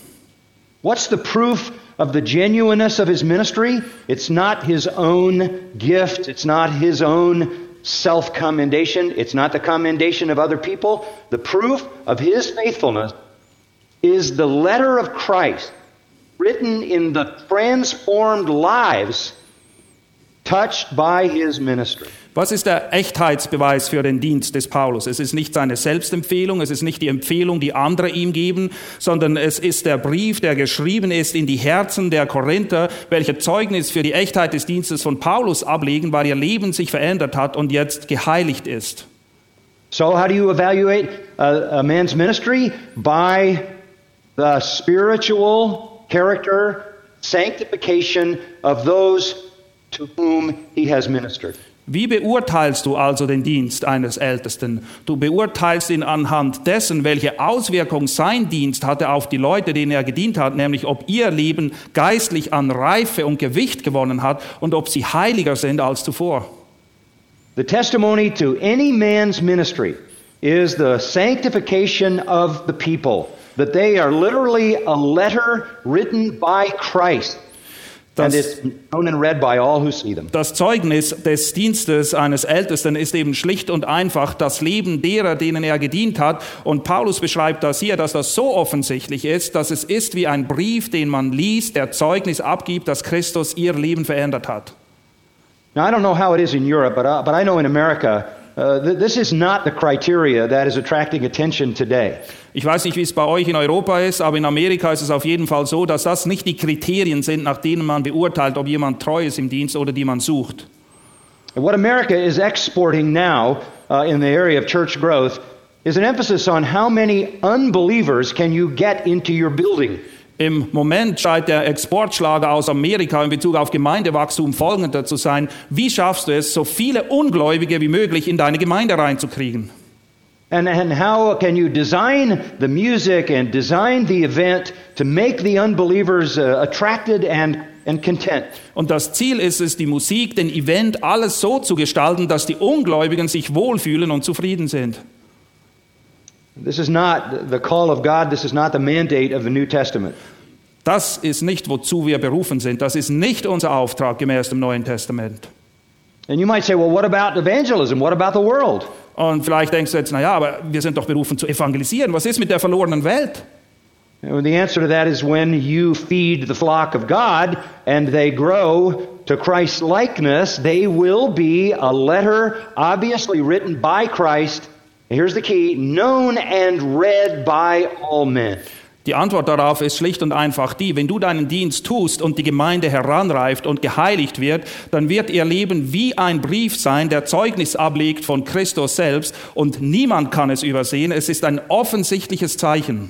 [SPEAKER 2] What's the proof of the genuineness of his ministry? It's not his own gift, it's not his own self commendation, it's not the commendation of other people. The proof of his faithfulness is the letter of Christ written in the transformed lives touched by his ministry.
[SPEAKER 3] Was ist der Echtheitsbeweis für den Dienst des Paulus? Es ist nicht seine Selbstempfehlung, es ist nicht die Empfehlung, die andere ihm geben, sondern es ist der Brief, der geschrieben ist in die Herzen der Korinther, welcher Zeugnis für die Echtheit des Dienstes von Paulus ablegen, weil ihr Leben sich verändert hat und jetzt geheiligt ist.
[SPEAKER 2] So, how do you evaluate a, a man's ministry? By the spiritual character, sanctification of those to whom he has ministered.
[SPEAKER 3] Wie beurteilst du also den Dienst eines Ältesten? Du beurteilst ihn anhand dessen, welche Auswirkung sein Dienst hatte auf die Leute, denen er gedient hat, nämlich ob ihr Leben geistlich an Reife und Gewicht gewonnen hat und ob sie heiliger sind als zuvor.
[SPEAKER 2] The testimony to any man's ministry is the sanctification of the people, that they are literally a letter written by Christ. And
[SPEAKER 3] Das,
[SPEAKER 2] it's known and read by all who see them.
[SPEAKER 3] das Zeugnis des Dienstes eines Ältesten ist eben schlicht und einfach das Leben derer, denen er gedient hat. Und Paulus beschreibt das hier, dass das so offensichtlich ist, dass es ist wie ein Brief, den man liest, der Zeugnis abgibt, dass Christus ihr Leben verändert hat.
[SPEAKER 2] Now, I don't know how it is in Europe, but, uh, but I know in America, uh, th- this is not the criteria that is attracting attention today.
[SPEAKER 3] Ich weiß nicht, wie es bei euch in Europa ist, aber in Amerika ist es auf jeden Fall so, dass das nicht die Kriterien sind, nach denen man beurteilt, ob jemand treu ist im Dienst oder die man sucht.
[SPEAKER 2] And what America is exporting now uh, in the area of church growth is an emphasis on how many unbelievers can you get into your building.
[SPEAKER 3] Im Moment scheint der Exportschlager aus Amerika in Bezug auf Gemeindewachstum folgender zu sein. Wie schaffst du es, so viele Ungläubige wie möglich in deine Gemeinde reinzukriegen?
[SPEAKER 2] And, and how can you design the music and design the event to make the unbelievers uh, attracted and, and content?
[SPEAKER 3] Und das Ziel ist es, die Musik, den Event, alles so zu gestalten, dass die Ungläubigen sich wohlfühlen und zufrieden sind.
[SPEAKER 2] This is not the call of God, this is not the mandate of the New Testament.
[SPEAKER 3] Das ist nicht, wozu wir berufen sind. Das ist nicht unser Auftrag gemäß dem Neuen Testament.
[SPEAKER 2] And you might say, well, what about evangelism? What about the world?
[SPEAKER 3] Und vielleicht denkst du jetzt, naja, aber wir sind doch berufen zu evangelisieren. Was ist mit der verlorenen Welt?
[SPEAKER 2] And the answer to that is when you feed the flock of God and they grow to Christ's likeness, they will be a letter obviously written by Christ. Here's the key known and read by all men.
[SPEAKER 3] Die Antwort darauf ist schlicht und einfach die, wenn du deinen Dienst tust und die Gemeinde heranreift und geheiligt wird, dann wird ihr Leben wie ein Brief sein, der Zeugnis ablegt von Christus selbst und niemand kann es übersehen. Es ist ein offensichtliches Zeichen.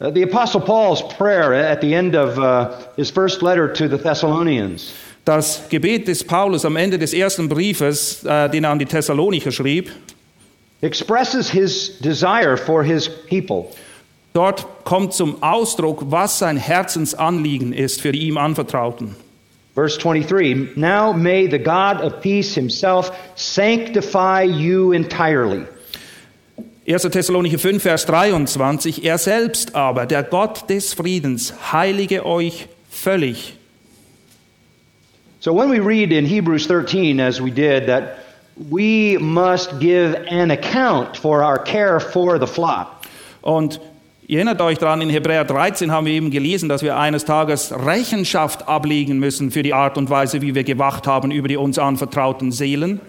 [SPEAKER 2] Uh, the Apostle Paul's prayer at the end of uh, his first letter to the Thessalonians
[SPEAKER 3] Das Gebet des Paulus am Ende des ersten Briefes, äh, den er an die Thessalonicher schrieb,
[SPEAKER 2] expresses his desire for his people.
[SPEAKER 3] Dort kommt zum Ausdruck, was sein Herzensanliegen ist für die ihm Anvertrauten.
[SPEAKER 2] Verse 23 Now may the God of peace himself sanctify you entirely.
[SPEAKER 3] 1. Thessalonicher 5, Vers 23, er selbst aber, der Gott des Friedens, heilige euch völlig.
[SPEAKER 2] So when we read in Hebrews 13, as we did, that we must give an account for our care for the flock.
[SPEAKER 3] Und ihr erinnert euch daran, in Hebräer 13 haben wir eben gelesen, dass wir eines Tages Rechenschaft ablegen müssen für die Art und Weise, wie wir gewacht haben über die uns anvertrauten Seelen.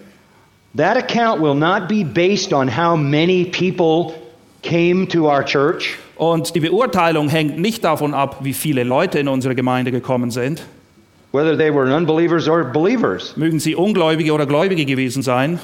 [SPEAKER 2] That account will not be based on how many people came to our church.
[SPEAKER 3] Und die Beurteilung hängt nicht davon ab, wie viele Leute in unsere Gemeinde gekommen sind.
[SPEAKER 2] whether they were unbelievers or believers.
[SPEAKER 3] Mögen sie Ungläubige oder Gläubige gewesen sein.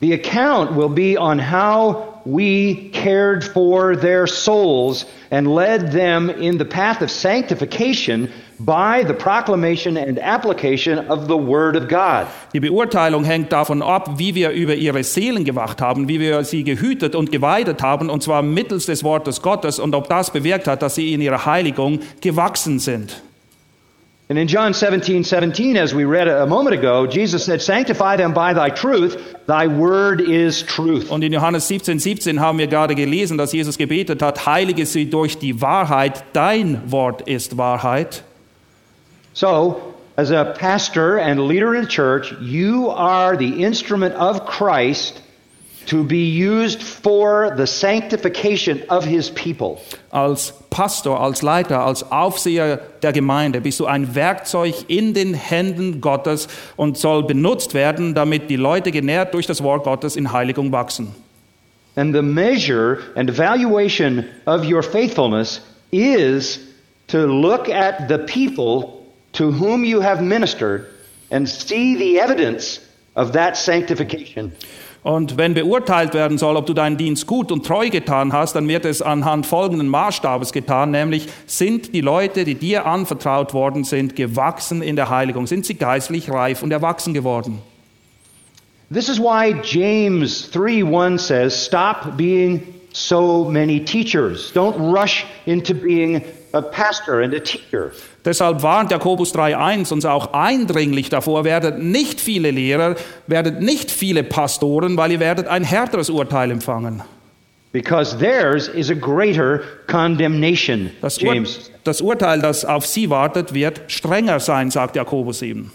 [SPEAKER 2] The account will be on how we cared for their souls and led them in the path of sanctification by the proclamation and application of the Word of God.
[SPEAKER 3] Die Beurteilung hängt davon ab, wie wir über ihre Seelen gewacht haben, wie wir sie gehütet und geweidet haben, und zwar mittels des Wortes Gottes, und ob das bewirkt hat, dass sie in ihrer Heiligung gewachsen sind.
[SPEAKER 2] And in John 17, 17, as we read a moment ago, Jesus said, Sanctify them by thy truth, thy word is truth.
[SPEAKER 3] Und in Johannes 17, 17 haben wir gerade gelesen, dass Jesus gebetet hat, heilige sie durch die Wahrheit, dein Wort ist Wahrheit.
[SPEAKER 2] So, as a pastor and leader in a church, you are the instrument of Christ to be used for the sanctification of his people.
[SPEAKER 3] Als Pastor, als Leiter, als Aufseher der Gemeinde bist du ein Werkzeug in den Händen Gottes und soll benutzt werden, damit die Leute genährt durch das Wort Gottes in Heiligung wachsen.
[SPEAKER 2] And the measure and evaluation of your faithfulness is to look at the people to whom you have ministered and see the evidence of that sanctification.
[SPEAKER 3] Und wenn beurteilt werden soll, ob du deinen Dienst gut und treu getan hast, dann wird es anhand folgenden Maßstabes getan, nämlich sind die Leute, die dir anvertraut worden sind, gewachsen in der Heiligung, sind sie geistlich reif und erwachsen geworden.
[SPEAKER 2] This is why James 3:1 says, "Stop being so many teachers. Don't rush into being a pastor and a teacher."
[SPEAKER 3] Deshalb warnt Jakobus 3.1 uns auch eindringlich davor, werdet nicht viele Lehrer, werdet nicht viele Pastoren, weil ihr werdet ein härteres Urteil empfangen.
[SPEAKER 2] Because theirs is a greater condemnation,
[SPEAKER 3] Das, Ur
[SPEAKER 2] James.
[SPEAKER 3] das Urteil, das auf sie wartet, wird strenger sein, sagt Jakobus eben.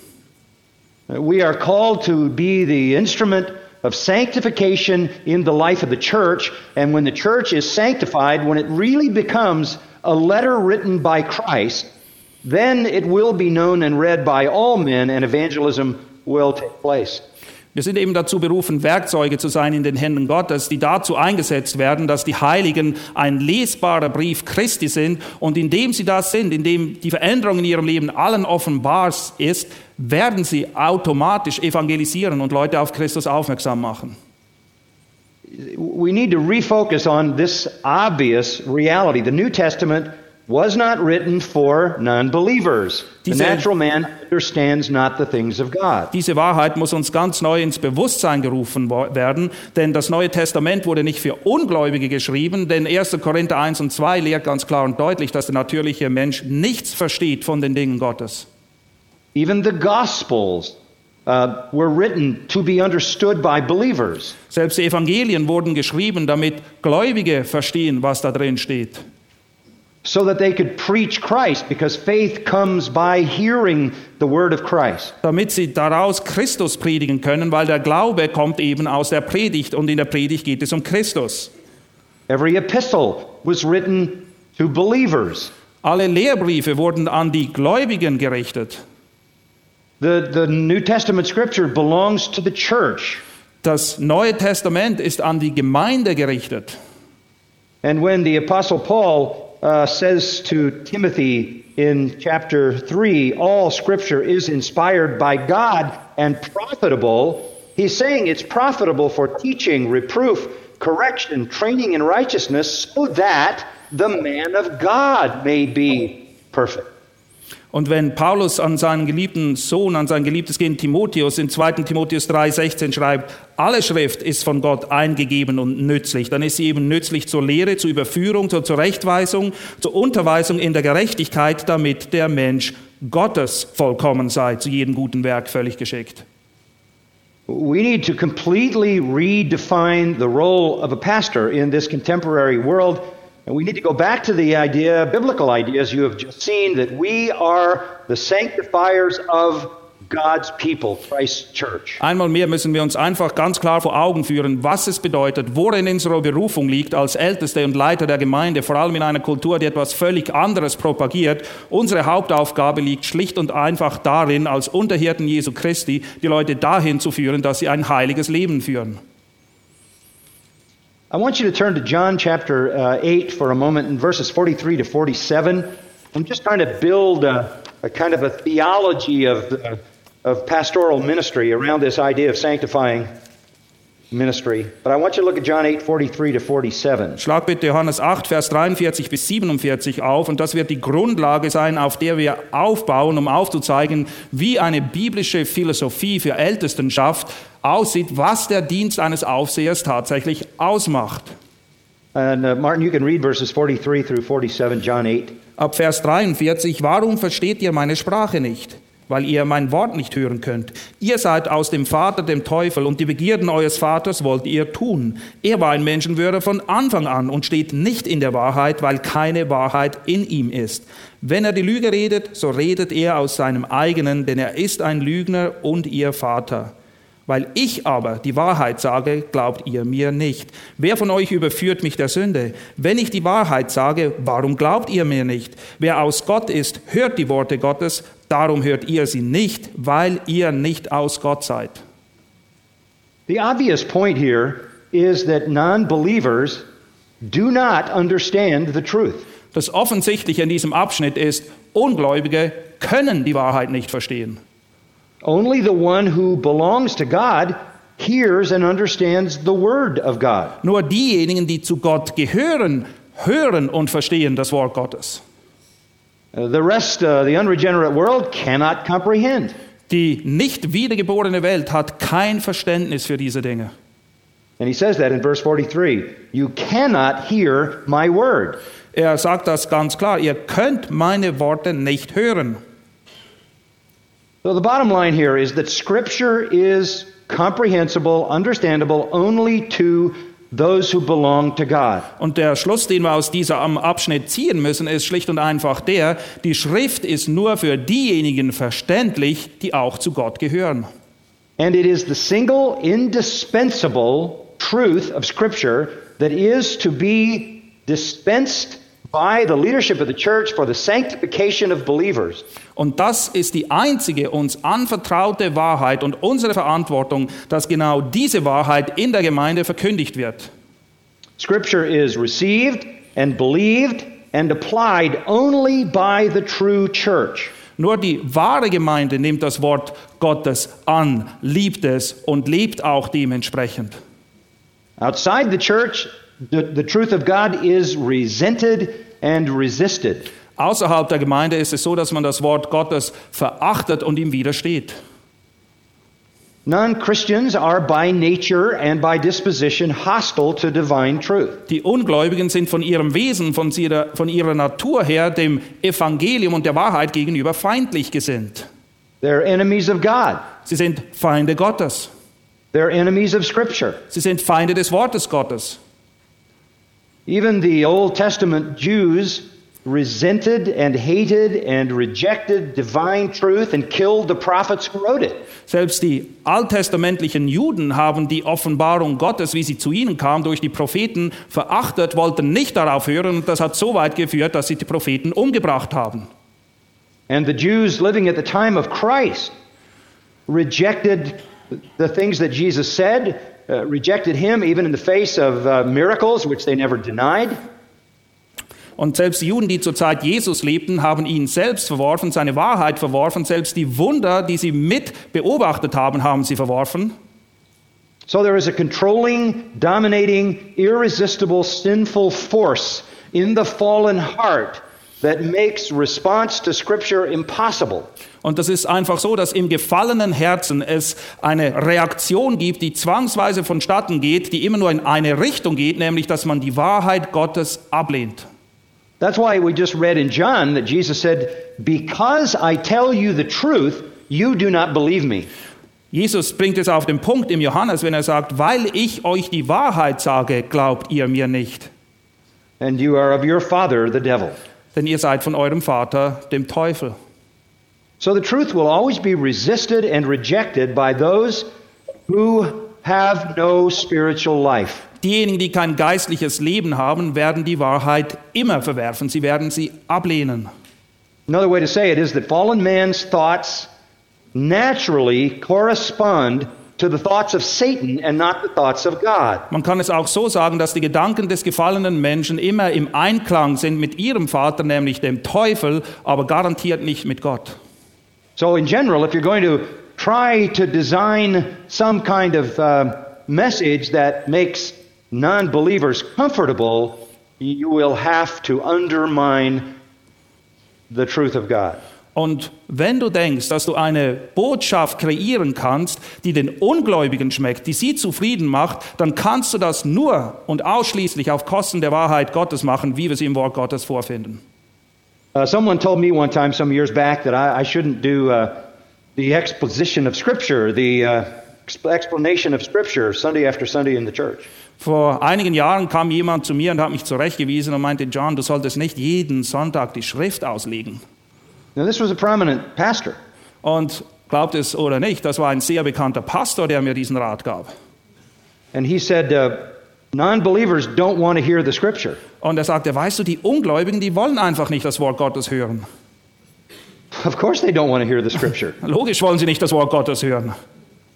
[SPEAKER 2] We are called to be the instrument of sanctification in the life of the church, and when the church is sanctified, when it really becomes a letter written by Christ, then it will be known and read by all men, and evangelism will take place.
[SPEAKER 3] Wir sind eben dazu berufen, Werkzeuge zu sein in den Händen Gottes, die dazu eingesetzt werden, dass die Heiligen ein lesbarer Brief Christi sind. Und indem sie das sind, indem die Veränderung in ihrem Leben allen offenbar ist, werden sie automatisch evangelisieren und Leute auf Christus aufmerksam machen.
[SPEAKER 2] We need to refocus on this obvious reality. The New Testament was not written for non believers. The
[SPEAKER 3] Diese-
[SPEAKER 2] natural man understands not the things of God.
[SPEAKER 3] Diese Wahrheit muss uns ganz neu ins Bewusstsein gerufen werden, denn das Neue Testament wurde nicht für Ungläubige geschrieben, denn 1. Korinther 1 und 2 lehrt ganz klar und deutlich, dass der natürliche Mensch nichts versteht von den Dingen Gottes.
[SPEAKER 2] Even the Gospels were written to be understood by believers.
[SPEAKER 3] Selbst die Evangelien wurden geschrieben, damit Gläubige verstehen, was da drin steht.
[SPEAKER 2] so that they could preach Christ, because faith comes by hearing the word of Christ.
[SPEAKER 3] damit sie daraus Christus predigen können, weil der Glaube kommt eben aus der Predigt und in der Predigt geht es um Christus.
[SPEAKER 2] Every epistle was written to believers.
[SPEAKER 3] Alle Lehrbriefe wurden an die Gläubigen gerichtet.
[SPEAKER 2] The, the New Testament scripture belongs to the church.
[SPEAKER 3] Das Neue Testament ist an die Gemeinde gerichtet.
[SPEAKER 2] And when the Apostle Paul uh, says to Timothy in chapter 3, all scripture is inspired by God and profitable, he's saying it's profitable for teaching, reproof, correction, training in righteousness, so that the man of God may be perfect.
[SPEAKER 3] Und wenn Paulus an seinen geliebten Sohn, an sein geliebtes Kind Timotheus in 2. Timotheus 3,16 schreibt, alle Schrift ist von Gott eingegeben und nützlich, dann ist sie eben nützlich zur Lehre, zur Überführung, zur Zurechtweisung, zur Unterweisung in der Gerechtigkeit, damit der Mensch Gottes vollkommen sei, zu jedem guten Werk völlig geschickt.
[SPEAKER 2] We need to completely redefine the role of a pastor in this contemporary world. And we need to go back to the idea, biblical ideas you have just seen, that we are the sanctifiers of God's people, Christ's church.
[SPEAKER 3] Einmal mehr müssen wir uns einfach ganz klar vor Augen führen, was es bedeutet, worin unsere Berufung liegt als Älteste und Leiter der Gemeinde, vor allem in einer Kultur, die etwas völlig anderes propagiert. Unsere Hauptaufgabe liegt schlicht und einfach darin, als Unterhirten Jesu Christi die Leute dahin zu führen, dass sie ein heiliges Leben führen.
[SPEAKER 2] I want you to turn to John chapter uh, 8 for a moment in verses 43 to 47. I'm just trying to build a, a kind of a theology of, the, of pastoral ministry around this idea of sanctifying ministry. But I want you to look at John 8 43 to 47.
[SPEAKER 3] Schlag bitte Johannes 8, Vers 43 bis 47 auf und das wird die Grundlage sein, auf der wir aufbauen, um aufzuzeigen, wie eine biblische Philosophie für Ältestenschaft aussieht, was der Dienst eines Aufsehers tatsächlich ausmacht.
[SPEAKER 2] And uh, Martin, you can read verses 43 through 47, John 8.
[SPEAKER 3] Ab Vers 43, warum versteht ihr meine Sprache nicht? Weil ihr mein Wort nicht hören könnt. Ihr seid aus dem Vater, dem Teufel, und die Begierden eures Vaters wollt ihr tun. Er war ein Menschenwürder von Anfang an und steht nicht in der Wahrheit, weil keine Wahrheit in ihm ist. Wenn er die Lüge redet, so redet er aus seinem eigenen, denn er ist ein Lügner und ihr Vater. Weil ich aber die Wahrheit sage, glaubt ihr mir nicht. Wer von euch überführt mich der Sünde? Wenn ich die Wahrheit sage, warum glaubt ihr mir nicht? Wer aus Gott ist, hört die Worte Gottes, darum hört ihr sie nicht, weil ihr nicht aus Gott seid.
[SPEAKER 2] The obvious point here is that non believers do not understand the truth.
[SPEAKER 3] Das Offensichtliche in diesem Abschnitt ist, Ungläubige können die Wahrheit nicht verstehen.
[SPEAKER 2] Only the one who belongs to God hears and understands the word of God.
[SPEAKER 3] Nur diejenigen, die zu Gott gehören, hören und verstehen das Wort Gottes.
[SPEAKER 2] Uh, the rest, uh, the unregenerate world, cannot comprehend.
[SPEAKER 3] Die nicht wiedergeborene Welt hat kein Verständnis für diese Dinge.
[SPEAKER 2] And he says that in verse 43 You cannot hear my word.
[SPEAKER 3] Er sagt das ganz klar, ihr könnt meine Worte nicht hören.
[SPEAKER 2] So the bottom line here is that Scripture is comprehensible, understandable only to those who belong to God.
[SPEAKER 3] Und der Schluss, den wir aus diesem Abschnitt ziehen müssen, ist schlicht und einfach der, die Schrift ist nur für diejenigen verständlich, die auch zu Gott gehören.
[SPEAKER 2] And it is the single indispensable truth of Scripture that is to be dispensed by the leadership of the church for the sanctification of believers.
[SPEAKER 3] Und das ist die einzige uns anvertraute Wahrheit und unsere Verantwortung, dass genau diese Wahrheit in der Gemeinde verkündigt wird.
[SPEAKER 2] Scripture is received and believed and applied only by the true church.
[SPEAKER 3] Nur die wahre Gemeinde nimmt das Wort Gottes an, liebt es und lebt auch dementsprechend.
[SPEAKER 2] Outside the church, the, the truth of God is resented and resisted.
[SPEAKER 3] Außerhalb der Gemeinde ist es so, dass man das Wort Gottes verachtet und ihm widersteht.
[SPEAKER 2] Non Christians are by nature and by disposition hostile to divine truth.
[SPEAKER 3] Die Ungläubigen sind von ihrem Wesen, von ihrer, von ihrer Natur her dem Evangelium und der Wahrheit gegenüber feindlich gesinnt.
[SPEAKER 2] They're enemies of God,
[SPEAKER 3] Sie sind Feinde Gottes.
[SPEAKER 2] they're enemies of Scripture.
[SPEAKER 3] Sie sind Feinde des Wortes Gottes.
[SPEAKER 2] Even the Old Testament Jews resented and hated and rejected divine truth and killed the prophets who wrote it.
[SPEAKER 3] Selbst die alttestamentlichen Juden haben die Offenbarung Gottes, wie sie zu ihnen kam, durch die Propheten verachtet, wollten nicht darauf hören und das hat so weit geführt, dass sie die Propheten umgebracht haben.
[SPEAKER 2] And the Jews living at the time of Christ rejected the things that Jesus said, uh, rejected him even in the face of uh, miracles, which they never denied.
[SPEAKER 3] Und selbst die Juden, die zur Zeit Jesus lebten, haben ihn selbst verworfen, seine Wahrheit verworfen, selbst die Wunder, die sie mit beobachtet haben, haben sie verworfen.
[SPEAKER 2] So there is a controlling, dominating, irresistible, sinful force in the fallen heart that makes response to Scripture impossible.
[SPEAKER 3] Und das ist einfach so, dass im gefallenen Herzen es eine Reaktion gibt, die zwangsweise vonstatten geht, die immer nur in eine Richtung geht, nämlich dass man die Wahrheit Gottes ablehnt.
[SPEAKER 2] That's why we just read in John that Jesus said, Because I tell you the truth, you do not believe me.
[SPEAKER 3] Jesus bringt es auf den Punkt im Johannes, wenn er sagt, weil ich euch die Wahrheit sage, glaubt ihr mir nicht.
[SPEAKER 2] And you are of your father, the devil.
[SPEAKER 3] Denn ihr seid von eurem Vater, dem Teufel.
[SPEAKER 2] So the truth will always be resisted and rejected by those who have no spiritual life.
[SPEAKER 3] Diejenigen, die kein geistliches Leben haben, werden die Wahrheit immer verwerfen. Sie werden sie ablehnen.
[SPEAKER 2] Another way to say it is that fallen man's thoughts naturally correspond to the thoughts of Satan and not the thoughts of God.
[SPEAKER 3] Man kann es auch so sagen, dass die Gedanken des gefallenen Menschen immer im Einklang sind mit ihrem Vater, nämlich dem Teufel, aber garantiert nicht mit Gott.
[SPEAKER 2] So, in general, if you're going to try to design some kind of uh, message that makes non believers comfortable, you will have to undermine the truth of God.
[SPEAKER 3] Und wenn du denkst, dass du eine Botschaft kreieren kannst, die den Ungläubigen schmeckt, die sie zufrieden macht, dann kannst du das nur und ausschließlich auf Kosten der Wahrheit Gottes machen, wie wir sie im Wort Gottes vorfinden.
[SPEAKER 2] Uh, someone told me one time, some years back, that I, I shouldn't do uh, the exposition of Scripture, the uh, exp- explanation of Scripture, Sunday after Sunday in the church.
[SPEAKER 3] Vor einigen Jahren kam jemand zu mir und hat mich zurechtgewiesen und meinte, John, du solltest nicht jeden Sonntag die Schrift auslegen.
[SPEAKER 2] Now, this was a prominent pastor.
[SPEAKER 3] Und glaubt es oder nicht, das war ein sehr bekannter Pastor, der mir diesen Rat gab.
[SPEAKER 2] And he said, uh, non believers don't want to hear the Scripture.
[SPEAKER 3] Und er sagte, weißt du, die Ungläubigen, die wollen einfach nicht das Wort Gottes hören.
[SPEAKER 2] Of course, they don't want to hear the Scripture,
[SPEAKER 3] Logisch wollen sie nicht das Wort Gottes hören.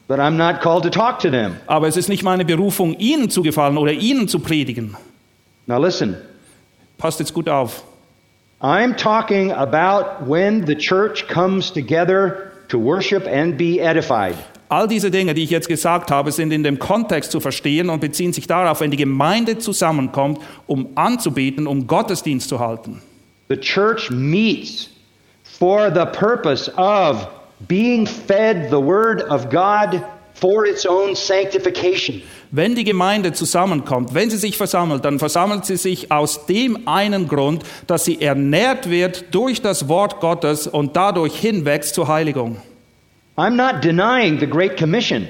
[SPEAKER 2] but I'm not called to talk to them.
[SPEAKER 3] Aber es ist nicht meine Berufung, ihnen zu gefallen oder ihnen zu predigen.
[SPEAKER 2] Now, listen,
[SPEAKER 3] Passt jetzt gut auf.
[SPEAKER 2] I'm talking about when the church comes together to worship and be edified.
[SPEAKER 3] All diese Dinge, die ich jetzt gesagt habe, sind in dem Kontext zu verstehen und beziehen sich darauf, wenn die Gemeinde zusammenkommt, um anzubeten, um Gottesdienst zu halten.
[SPEAKER 2] The church meets for the purpose of being fed the Word of God for its own sanctification.
[SPEAKER 3] Wenn die Gemeinde zusammenkommt, wenn sie sich versammelt, dann versammelt sie sich aus dem einen Grund, dass sie ernährt wird durch das Wort Gottes und dadurch hinwächst zur Heiligung.
[SPEAKER 2] I'm not denying the Great Commission.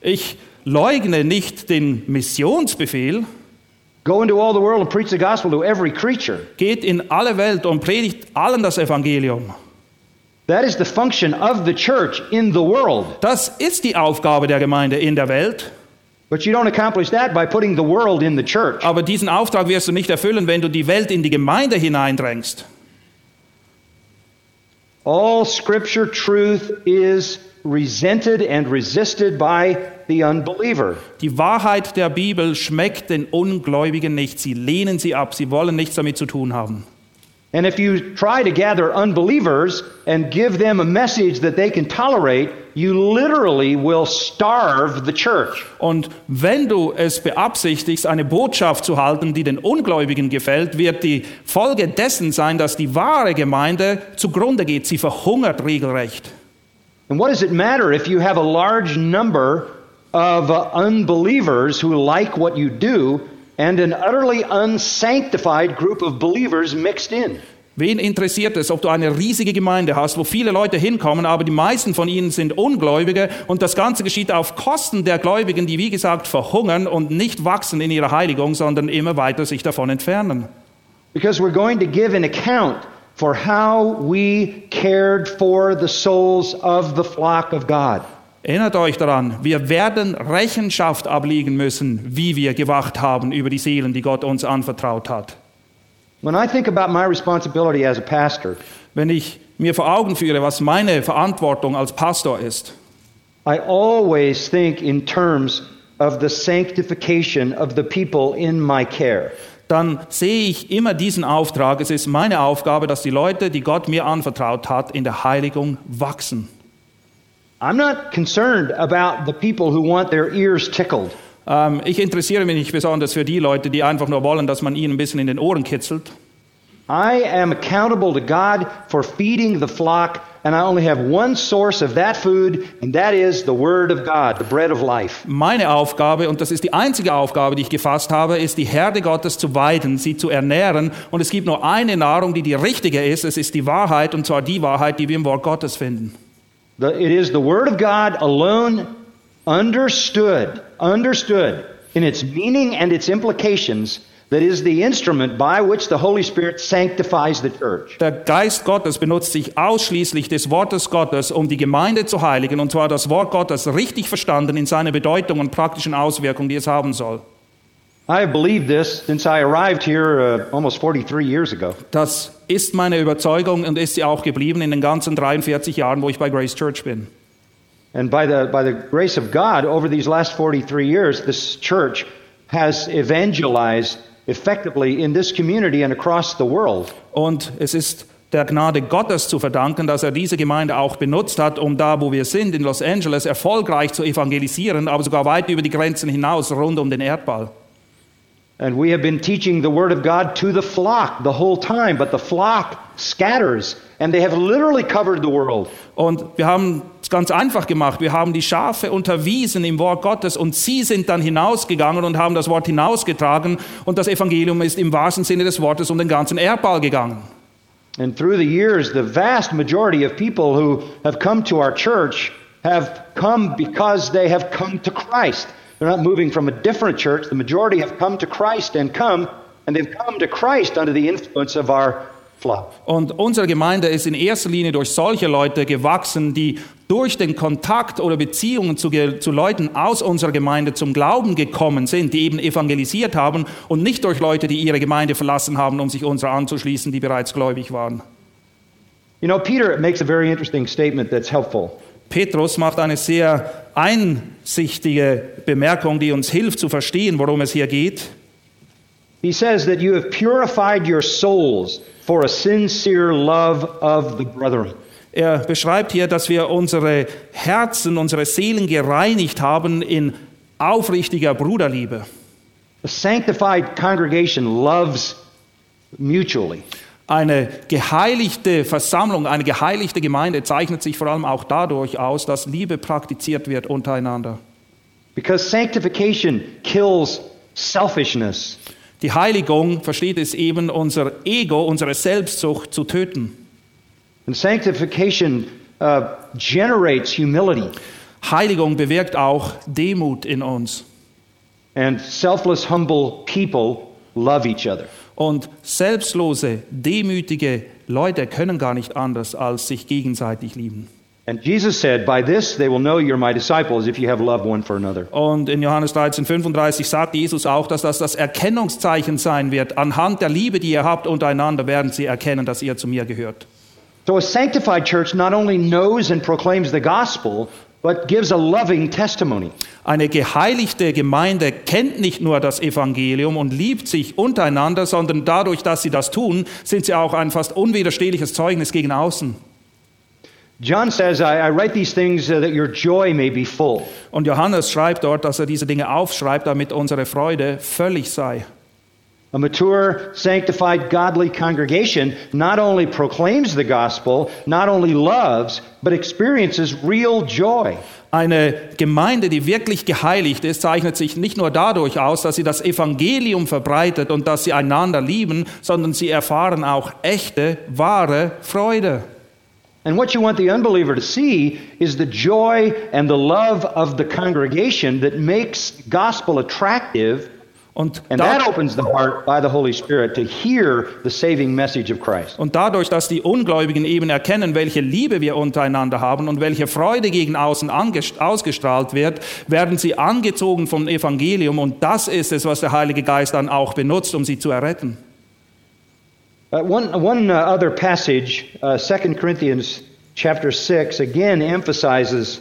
[SPEAKER 3] Ich leugne nicht den Missionsbefehl,
[SPEAKER 2] Go into all the world and preach the gospel to every creature.
[SPEAKER 3] geht in alle Welt und predigt allen das Evangelium.
[SPEAKER 2] That is the function of the church in the world.
[SPEAKER 3] Das ist die Aufgabe der Gemeinde in der Welt.
[SPEAKER 2] But you don't accomplish that by putting the world in the church.
[SPEAKER 3] Aber diesen Auftrag wirst du nicht erfüllen, wenn du die Welt in die Gemeinde hineindrängst.
[SPEAKER 2] All scripture truth is resented and resisted by the unbeliever.
[SPEAKER 3] Die Wahrheit der Bibel schmeckt den Ungläubigen nicht. Sie lehnen sie ab. Sie wollen nichts damit zu tun haben.
[SPEAKER 2] And if you try to gather unbelievers and give them a message that they can tolerate, you literally will starve the church.
[SPEAKER 3] Und wenn du es beabsichtigst, eine Botschaft zu halten, die den Ungläubigen gefällt, wird die Folge dessen sein, dass die wahre Gemeinde zugrunde geht. Sie verhungert regelrecht.
[SPEAKER 2] And what does it matter if you have a large number of uh, unbelievers who like what you do and an utterly unsanctified group of believers mixed in?
[SPEAKER 3] Wen interessiert es, ob du eine riesige Gemeinde hast, wo viele Leute hinkommen, aber die meisten von ihnen sind Ungläubige und das Ganze geschieht auf Kosten der Gläubigen, die wie gesagt verhungern und nicht wachsen in ihrer Heiligung, sondern immer weiter sich davon entfernen.
[SPEAKER 2] because we're going to give an account for how we cared for the souls of the flock of God.
[SPEAKER 3] Erinnert euch daran, wir werden Rechenschaft ablegen müssen, wie wir gewacht haben über die Seelen, die Gott uns anvertraut hat.
[SPEAKER 2] When I think about my responsibility as a pastor,
[SPEAKER 3] Wenn ich mir vor Augen führe, was meine Verantwortung als Pastor ist,
[SPEAKER 2] I always think in terms of the sanctification of the people in my care.
[SPEAKER 3] Dann sehe ich immer diesen Auftrag. Es ist meine Aufgabe, dass die Leute, die Gott mir anvertraut hat, in der Heiligung wachsen.
[SPEAKER 2] I'm not concerned about the people who want their ears tickled.
[SPEAKER 3] Ähm, ich interessiere mich nicht besonders für die Leute, die einfach nur wollen, dass man ihnen ein bisschen in den Ohren kitzelt.
[SPEAKER 2] I am accountable to God for feeding the flock, and I only have one source of that food, and that is the Word of God, the bread of life.
[SPEAKER 3] Meine Aufgabe, und das ist die einzige Aufgabe, die ich gefasst habe, ist, die Herde Gottes zu weiden, sie zu ernähren. Und es gibt nur eine Nahrung, die die richtige ist. Es ist die Wahrheit, und zwar die Wahrheit, die wir im Wort Gottes finden.
[SPEAKER 2] The, it is the Word of God alone, understood, understood in its meaning and its implications, that is the instrument by which the Holy Spirit sanctifies the church.
[SPEAKER 3] Der Geist Gottes benutzt sich ausschließlich des Wortes Gottes, um die Gemeinde zu heiligen, und zwar das Wort Gottes richtig verstanden in seiner Bedeutung und praktischen Auswirkungen, die es haben soll.
[SPEAKER 2] I have believed this since I arrived here uh, almost 43 years ago.
[SPEAKER 3] Das ist meine Überzeugung und ist sie auch geblieben in den ganzen 43 Jahren, wo ich bei Grace Church bin.
[SPEAKER 2] And by the, by the grace of God, over these last 43 years, this church has evangelized effectively in this community and across the world.
[SPEAKER 3] Und es ist der Gnade Gottes zu verdanken, dass er diese Gemeinde auch benutzt hat, um da, wo wir sind, in Los Angeles, erfolgreich zu evangelisieren, aber sogar weit über die Grenzen hinaus, rund um den Erdball.
[SPEAKER 2] And we have been teaching the Word of God to the flock the whole time, but the flock scatters, and they have literally covered the world.
[SPEAKER 3] Und wir haben ganz einfach gemacht. Wir haben die Schafe unterwiesen im Wort Gottes und sie sind dann hinausgegangen und haben das Wort hinausgetragen und das Evangelium ist im wahrsten Sinne des Wortes um den ganzen Erdball gegangen.
[SPEAKER 2] And through the years, the vast majority of people who have come to our church have come because they have come to Christ. They're not moving from a different church. The majority have come to Christ and come, and they've come to Christ under the influence of our.
[SPEAKER 3] Und unsere Gemeinde ist in erster Linie durch solche Leute gewachsen, die durch den Kontakt oder Beziehungen zu, zu Leuten aus unserer Gemeinde zum Glauben gekommen sind, die eben evangelisiert haben und nicht durch Leute, die ihre Gemeinde verlassen haben, um sich unserer anzuschließen, die bereits gläubig waren.
[SPEAKER 2] You know, Peter makes a very interesting statement that's helpful.
[SPEAKER 3] Petrus macht eine sehr einsichtige Bemerkung, die uns hilft zu verstehen, worum es hier geht.
[SPEAKER 2] He says that you have purified your souls for a sincere love of the brethren.
[SPEAKER 3] Er beschreibt hier, dass wir unsere Herzen, unsere Seelen gereinigt haben in aufrichtiger Bruderliebe.
[SPEAKER 2] A sanctified congregation loves mutually.
[SPEAKER 3] Eine geheiligte Versammlung, eine geheiligte Gemeinde zeichnet sich vor allem auch dadurch aus, dass Liebe praktiziert wird untereinander.
[SPEAKER 2] Because sanctification kills selfishness.
[SPEAKER 3] Die Heiligung versteht es eben, unser Ego, unsere Selbstsucht zu töten.
[SPEAKER 2] And sanctification uh, generates humility.
[SPEAKER 3] Heiligung bewirkt auch Demut in uns.
[SPEAKER 2] And selfless, humble people love each other.
[SPEAKER 3] Und selbstlose, demütige Leute können gar nicht anders, als sich gegenseitig lieben.
[SPEAKER 2] And Jesus said, By this they will know you're my disciples if you have love one for another.
[SPEAKER 3] Und in Johannes 13, 35 sagt Jesus auch, dass das das Erkennungszeichen sein wird. Anhand der Liebe, die ihr habt untereinander, werden sie erkennen, dass ihr zu mir gehört.
[SPEAKER 2] So a sanctified church not only knows and proclaims the gospel, but gives a loving testimony.
[SPEAKER 3] Eine geheiligte Gemeinde kennt nicht nur das Evangelium und liebt sich untereinander, sondern dadurch, dass sie das tun, sind sie auch ein fast unwiderstehliches Zeugnis gegen außen.
[SPEAKER 2] John says, I, I write these things uh, that your joy may be full.
[SPEAKER 3] Und Johannes schreibt dort, dass er diese Dinge aufschreibt, damit unsere Freude völlig sei.
[SPEAKER 2] A mature, sanctified, godly congregation not only proclaims the gospel, not only loves, but experiences real joy.
[SPEAKER 3] Eine Gemeinde, die wirklich geheiligt ist, zeichnet sich nicht nur dadurch aus, dass sie das Evangelium verbreitet und dass sie einander lieben, sondern sie erfahren auch echte, wahre Freude.
[SPEAKER 2] And what you want the unbeliever to see is the joy and the love of the congregation that makes gospel attractive
[SPEAKER 3] Und,
[SPEAKER 2] And that opens the heart by the Holy Spirit to hear the saving message of Christ.
[SPEAKER 3] und dadurch, dass die Ungläubigen eben erkennen, welche Liebe wir untereinander haben und welche Freude gegen außen ausgestrahlt wird, werden sie angezogen vom Evangelium. Und das ist es, was der Heilige Geist dann auch benutzt, um sie zu erretten.
[SPEAKER 2] Uh, one one uh, other passage, uh, 2 Corinthians chapter 6, again emphasizes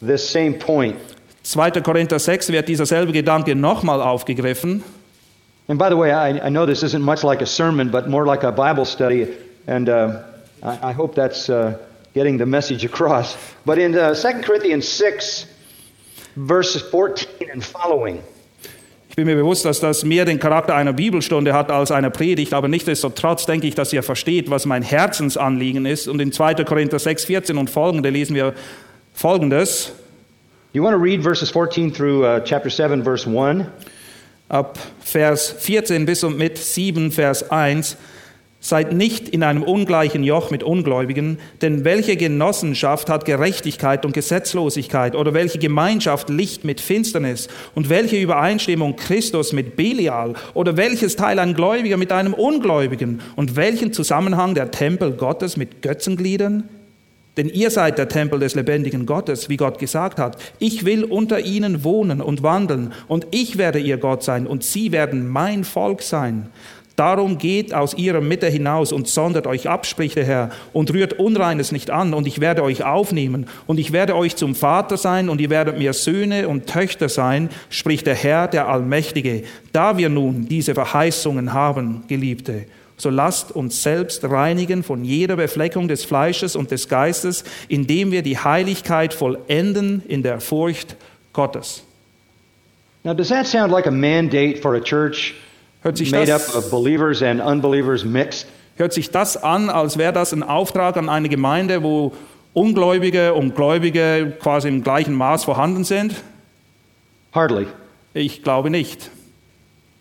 [SPEAKER 2] this same point.
[SPEAKER 3] 2. Korinther 6 wird dieser selbe Gedanke nochmal aufgegriffen.
[SPEAKER 2] And by the way, I, I know this isn't much like a sermon, but more like a Bible study, and uh, I, I hope that's uh, getting the message across. But in uh, 2 Corinthians 6, verses 14 and following,
[SPEAKER 3] Ich bin mir bewusst, dass das mehr den Charakter einer Bibelstunde hat als einer Predigt, aber nichtsdestotrotz denke ich, dass ihr versteht, was mein Herzensanliegen ist. Und in 2. Korinther 6, 14 und folgende lesen wir Folgendes.
[SPEAKER 2] you want to read verses 14 through uh, chapter 7, verse 1?
[SPEAKER 3] ab Vers 14 bis und mit 7, Vers 1. Seid nicht in einem ungleichen Joch mit Ungläubigen, denn welche Genossenschaft hat Gerechtigkeit und Gesetzlosigkeit oder welche Gemeinschaft Licht mit Finsternis und welche Übereinstimmung Christus mit Belial oder welches Teil ein Gläubiger mit einem Ungläubigen und welchen Zusammenhang der Tempel Gottes mit Götzengliedern? Denn ihr seid der Tempel des lebendigen Gottes, wie Gott gesagt hat. Ich will unter ihnen wohnen und wandeln, und ich werde ihr Gott sein, und sie werden mein Volk sein. Darum geht aus ihrer Mitte hinaus und sondert euch ab, spricht der Herr, und rührt Unreines nicht an, und ich werde euch aufnehmen, und ich werde euch zum Vater sein, und ihr werdet mir Söhne und Töchter sein, spricht der Herr, der Allmächtige. Da wir nun diese Verheißungen haben, Geliebte, so lasst uns selbst reinigen von jeder Befleckung des Fleisches und des Geistes, indem wir die Heiligkeit vollenden in der Furcht Gottes.
[SPEAKER 2] Now, does that sound like a mandate for a church
[SPEAKER 3] Hört sich
[SPEAKER 2] made up
[SPEAKER 3] das,
[SPEAKER 2] of believers and unbelievers mixed?
[SPEAKER 3] hört sich das an, als wäre das ein Auftrag an eine Gemeinde, wo Ungläubige und Gläubige quasi im gleichen Maß vorhanden sind?
[SPEAKER 2] Hardly.
[SPEAKER 3] Ich glaube nicht.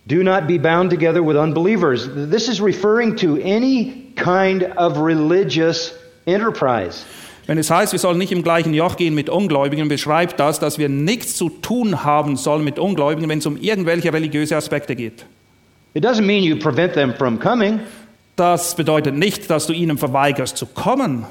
[SPEAKER 2] Do not be bound together with unbelievers. This is referring to any kind of religious enterprise.
[SPEAKER 3] Wenn es heißt, wir sollen nicht im gleichen Joch gehen mit Ungläubigen, beschreibt das, dass wir nichts zu tun haben sollen mit Ungläubigen, wenn es um irgendwelche religiöse Aspekte geht.
[SPEAKER 2] It doesn't mean you prevent them from coming,
[SPEAKER 3] Das bedeutet nicht, dass du ihnen verweigerst zu kommen.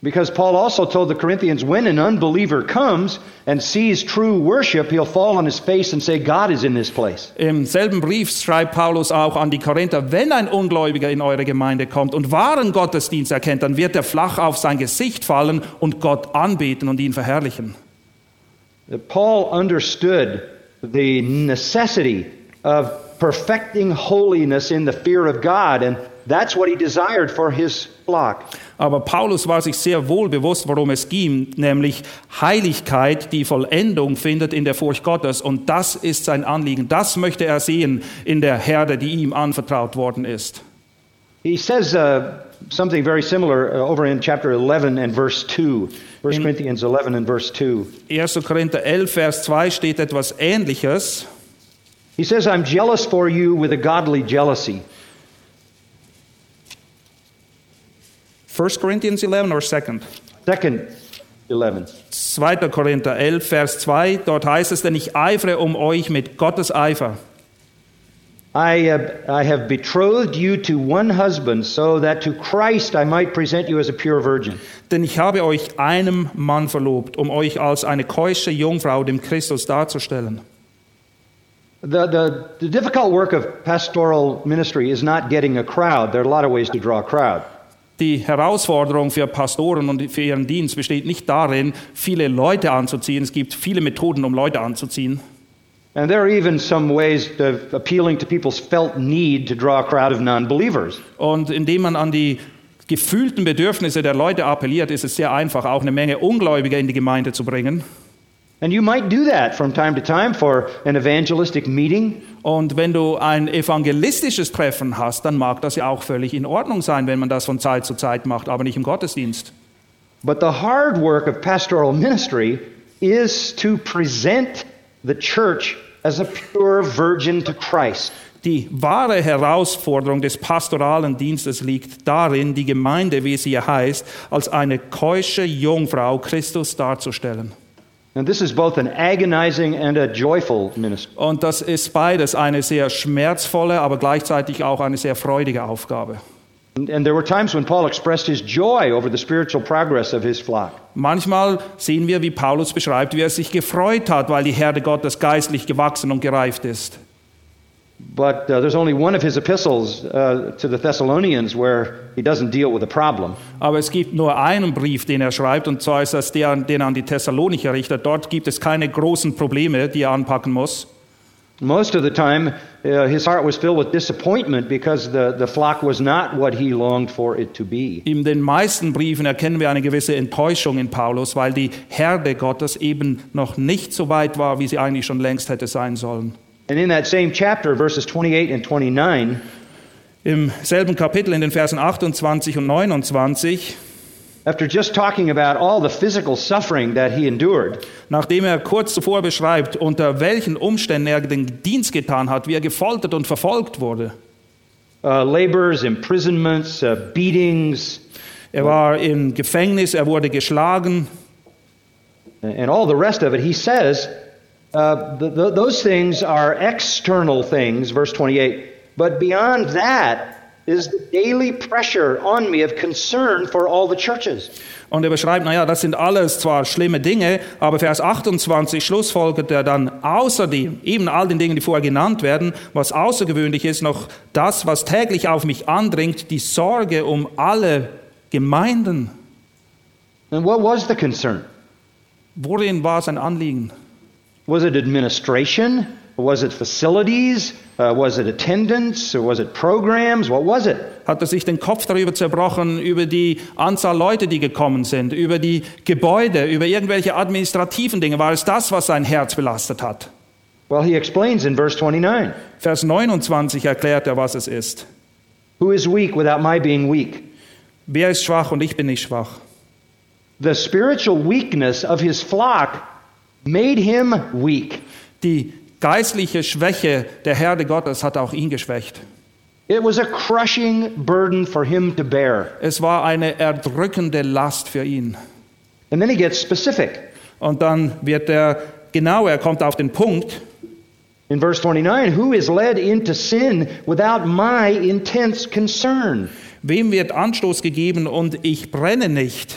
[SPEAKER 2] because Paul also told the Corinthians when an unbeliever comes and sees true worship, he'll fall on his face and say, God is in this place.
[SPEAKER 3] Im selben Brief schreibt Paulus auch an die Korinther, wenn ein Ungläubiger in eure Gemeinde kommt und wahren Gottesdienst erkennt, dann wird er flach auf sein Gesicht fallen und Gott anbeten und ihn verherrlichen.
[SPEAKER 2] Paul understood the necessity of perfecting holiness in the fear of God, and that's what he desired for his flock.
[SPEAKER 3] Aber Paulus war sich sehr wohl bewusst, worum es ging, nämlich Heiligkeit, die Vollendung findet in der Furcht Gottes. Und das ist sein Anliegen. Das möchte er sehen in der Herde, die ihm anvertraut worden ist.
[SPEAKER 2] He says uh, something very similar uh, over in chapter 11 and verse 2. 1
[SPEAKER 3] In-
[SPEAKER 2] Corinthians 11 and verse 2.
[SPEAKER 3] 1. Korinther 11, Vers 2 steht etwas Ähnliches.
[SPEAKER 2] He says, I'm jealous for you with a godly jealousy.
[SPEAKER 3] 1 Corinthians 11 or 2nd?
[SPEAKER 2] Second 11.
[SPEAKER 3] 2. Korinther 11, Vers 2, dort heißt es, denn ich eifere um euch mit Gottes Eifer.
[SPEAKER 2] I, uh, I have betrothed you to one husband, so that to Christ I might present you as a pure virgin.
[SPEAKER 3] Denn ich habe euch einem Mann verlobt, um euch als eine keusche Jungfrau dem Christus darzustellen.
[SPEAKER 2] The, the, the difficult work of pastoral ministry is not getting a crowd. There are a lot of ways to draw a crowd.
[SPEAKER 3] Die Herausforderung für Pastoren und für ihren Dienst besteht nicht darin, viele Leute anzuziehen. Es gibt viele Methoden, um Leute anzuziehen.
[SPEAKER 2] And there are even some ways of appealing to people's felt need to draw a crowd of non believers.
[SPEAKER 3] Und indem man an die gefühlten Bedürfnisse der Leute appelliert, ist es sehr einfach, auch eine Menge Ungläubiger in die Gemeinde zu bringen.
[SPEAKER 2] And you might do that from time to time for an evangelistic meeting.
[SPEAKER 3] Und wenn du ein evangelistisches Treffen hast, dann mag das ja auch völlig in Ordnung sein, wenn man das von Zeit zu Zeit macht, aber nicht im Gottesdienst.
[SPEAKER 2] But the hard work of pastoral ministry is to present the church as a pure virgin to Christ.
[SPEAKER 3] Die wahre Herausforderung des pastoralen Dienstes liegt darin, die Gemeinde, wie sie hier heißt, als eine keusche Jungfrau Christus darzustellen. Und das ist beides eine sehr schmerzvolle, aber gleichzeitig auch eine sehr freudige Aufgabe.
[SPEAKER 2] And, and there were times when Paul expressed his joy over the spiritual progress of his flock.
[SPEAKER 3] Manchmal sehen wir, wie Paulus beschreibt, wie er sich gefreut hat, weil die Herde Gottes geistlich gewachsen und gereift ist.
[SPEAKER 2] But uh, there's only one of his epistles uh, to the Thessalonians where he doesn't deal with a problem.
[SPEAKER 3] Aber es gibt nur einen Brief, den er schreibt, und zwar ist das der, den er an die Thessalonicher richtet. Dort gibt es keine großen Probleme, die er anpacken muss.
[SPEAKER 2] Most of the time, uh, his heart was filled with disappointment because the, the flock was not what he longed for it to be.
[SPEAKER 3] In den meisten Briefen erkennen wir eine gewisse Enttäuschung in Paulus, weil die Herde Gottes eben noch nicht so weit war, wie sie eigentlich schon längst hätte sein sollen.
[SPEAKER 2] And in that same chapter, verses 28 and 29,
[SPEAKER 3] Im selben Kapitel in den Versen 28 und 29,
[SPEAKER 2] after just talking about all the physical suffering that he endured,
[SPEAKER 3] nachdem er kurz zuvor beschreibt, unter welchen Umständen er den Dienst getan hat, wie er gefoltert und verfolgt wurde.
[SPEAKER 2] uh, labors, imprisonments, uh, beatings,
[SPEAKER 3] Er war im Gefängnis, er wurde geschlagen,
[SPEAKER 2] and all the rest of it, he says uh, th- th- those things are external things, verse 28. But beyond that is the daily pressure on me of concern for all the churches.
[SPEAKER 3] Und er beschreibt, naja, das sind alles zwar schlimme Dinge, aber Vers 28 schlussfolgert er dann außerdem, eben all den Dingen, die vorher genannt werden, was außergewöhnlich ist, noch das, was täglich auf mich andringt, die Sorge um alle Gemeinden.
[SPEAKER 2] And what was the concern?
[SPEAKER 3] Worin war sein Anliegen?
[SPEAKER 2] Was it administration? Was it facilities? Uh, was it attendance? Was it programs? What was it?
[SPEAKER 3] Hat er sich den Kopf darüber zerbrochen, über die Anzahl Leute, die gekommen sind, über die Gebäude, über irgendwelche administrativen Dinge? War es das, was sein Herz belastet hat?
[SPEAKER 2] Well, he explains in verse 29
[SPEAKER 3] Vers 29 erklärt er, was es ist.
[SPEAKER 2] Who is weak without my being weak?
[SPEAKER 3] Wer ist schwach und ich bin nicht schwach?
[SPEAKER 2] The spiritual weakness of his flock made him weak.
[SPEAKER 3] Die geistliche Schwäche der Herde Gottes hat auch ihn geschwächt.
[SPEAKER 2] It was a crushing burden for him to bear.
[SPEAKER 3] Es war eine erdrückende Last für ihn.
[SPEAKER 2] And then he gets specific.
[SPEAKER 3] Und dann wird er genau, er kommt auf den Punkt.
[SPEAKER 2] In verse 29, who is led into sin without my intense concern?
[SPEAKER 3] Wem wird Anstoß gegeben und ich brenne nicht?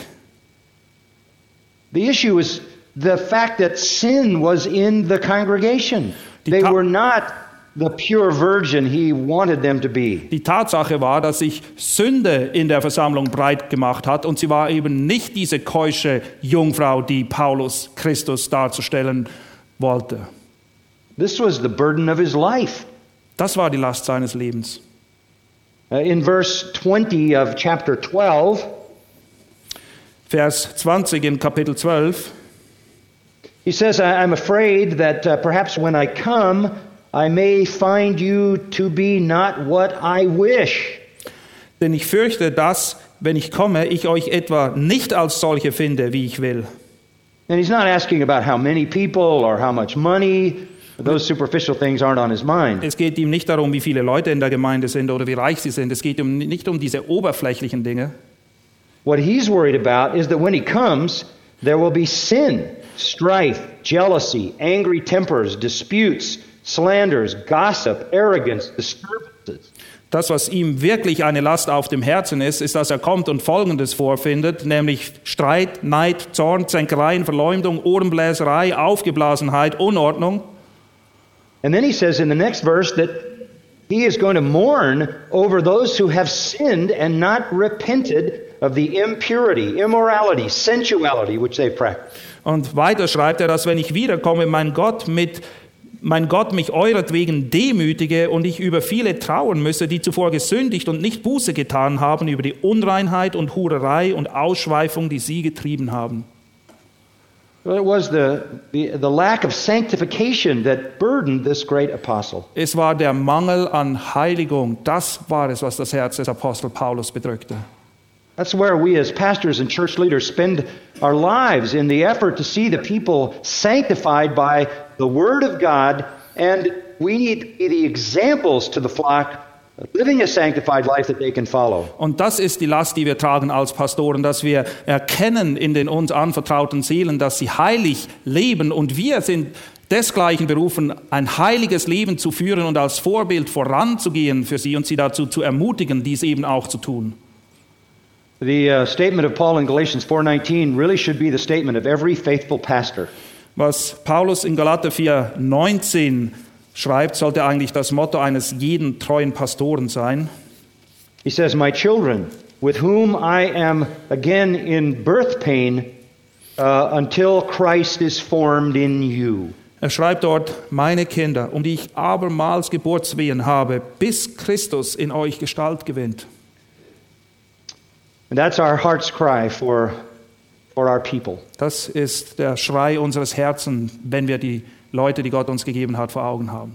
[SPEAKER 2] The issue is the fact that sin was in the congregation.
[SPEAKER 3] Die
[SPEAKER 2] They were not the pure virgin he wanted them to be.
[SPEAKER 3] Die Tatsache war, dass sich Sünde in der Versammlung breit gemacht hat und sie war eben nicht diese keusche Jungfrau, die Paulus Christus darzustellen wollte.
[SPEAKER 2] This was the burden of his life.
[SPEAKER 3] Das war die Last seines Lebens.
[SPEAKER 2] Uh, in verse 20 of chapter 12,
[SPEAKER 3] Vers 20 in Kapitel 12.
[SPEAKER 2] He says, I- I'm afraid that uh, perhaps when I come, I may find you to be not what I wish.
[SPEAKER 3] Denn ich fürchte, dass, wenn ich komme, ich euch etwa nicht als solche finde, wie ich will.
[SPEAKER 2] And he's not asking about how many people or how much money. Those superficial things aren't on his mind.
[SPEAKER 3] Es geht ihm nicht darum, wie viele Leute in der Gemeinde sind oder wie reich sie sind. Es geht ihm nicht um diese oberflächlichen Dinge.
[SPEAKER 2] What he's worried about is that when he comes, there will be sin, strife, jealousy, angry tempers, disputes, slanders, gossip, arrogance, disturbances.
[SPEAKER 3] Das, was ihm wirklich eine Last auf dem Herzen ist, ist, dass er kommt und Folgendes vorfindet, nämlich Streit, Neid, Zorn, Zänkereien, Verleumdung, Ohrenbläserei, Aufgeblasenheit, Unordnung.
[SPEAKER 2] And then he says in the next verse that he is going to mourn over those who have sinned and not repented of the impurity, immorality, sensuality which they practice.
[SPEAKER 3] Und weiter schreibt er, dass wenn ich wiederkomme, mein Gott mit mein Gott mich euretwegen demütige und ich über viele trauern müsse, die zuvor gesündigt und nicht Buße getan haben über die Unreinheit und Hurerei und Ausschweifung, die sie getrieben haben. Es war der Mangel an Heiligung, das war es, was das Herz des Apostel Paulus bedrückte.
[SPEAKER 2] That's where we as pastors and church leaders spend our lives in the effort to see the people sanctified by the Word of God, and we need to be the examples to the flock living a sanctified life that they can follow.
[SPEAKER 3] Und das ist die Last, die wir tragen als Pastoren, dass wir erkennen in den uns anvertrauten Seelen, dass sie heilig leben und wir sind desgleichen berufen, ein heiliges Leben zu führen und als Vorbild voranzugehen für sie und sie dazu zu ermutigen, dies eben auch zu tun.
[SPEAKER 2] The uh, statement of Paul in Galatians 4:19 really should be the statement of every faithful pastor.
[SPEAKER 3] Was Paulus in Galater 4, 19 schreibt, sollte eigentlich das Motto eines jeden treuen Pastoren sein.
[SPEAKER 2] He says, "My children, with whom I am again in birth pain uh, until Christ is formed in you."
[SPEAKER 3] Er schreibt dort, meine Kinder, um die ich abermals Geburtswehen habe, bis Christus in euch Gestalt gewinnt.
[SPEAKER 2] And that's our heart's cry for, for our people.
[SPEAKER 3] Das ist der Schrei unseres Herzens, wenn wir die Leute, die Gott uns gegeben hat, vor Augen haben.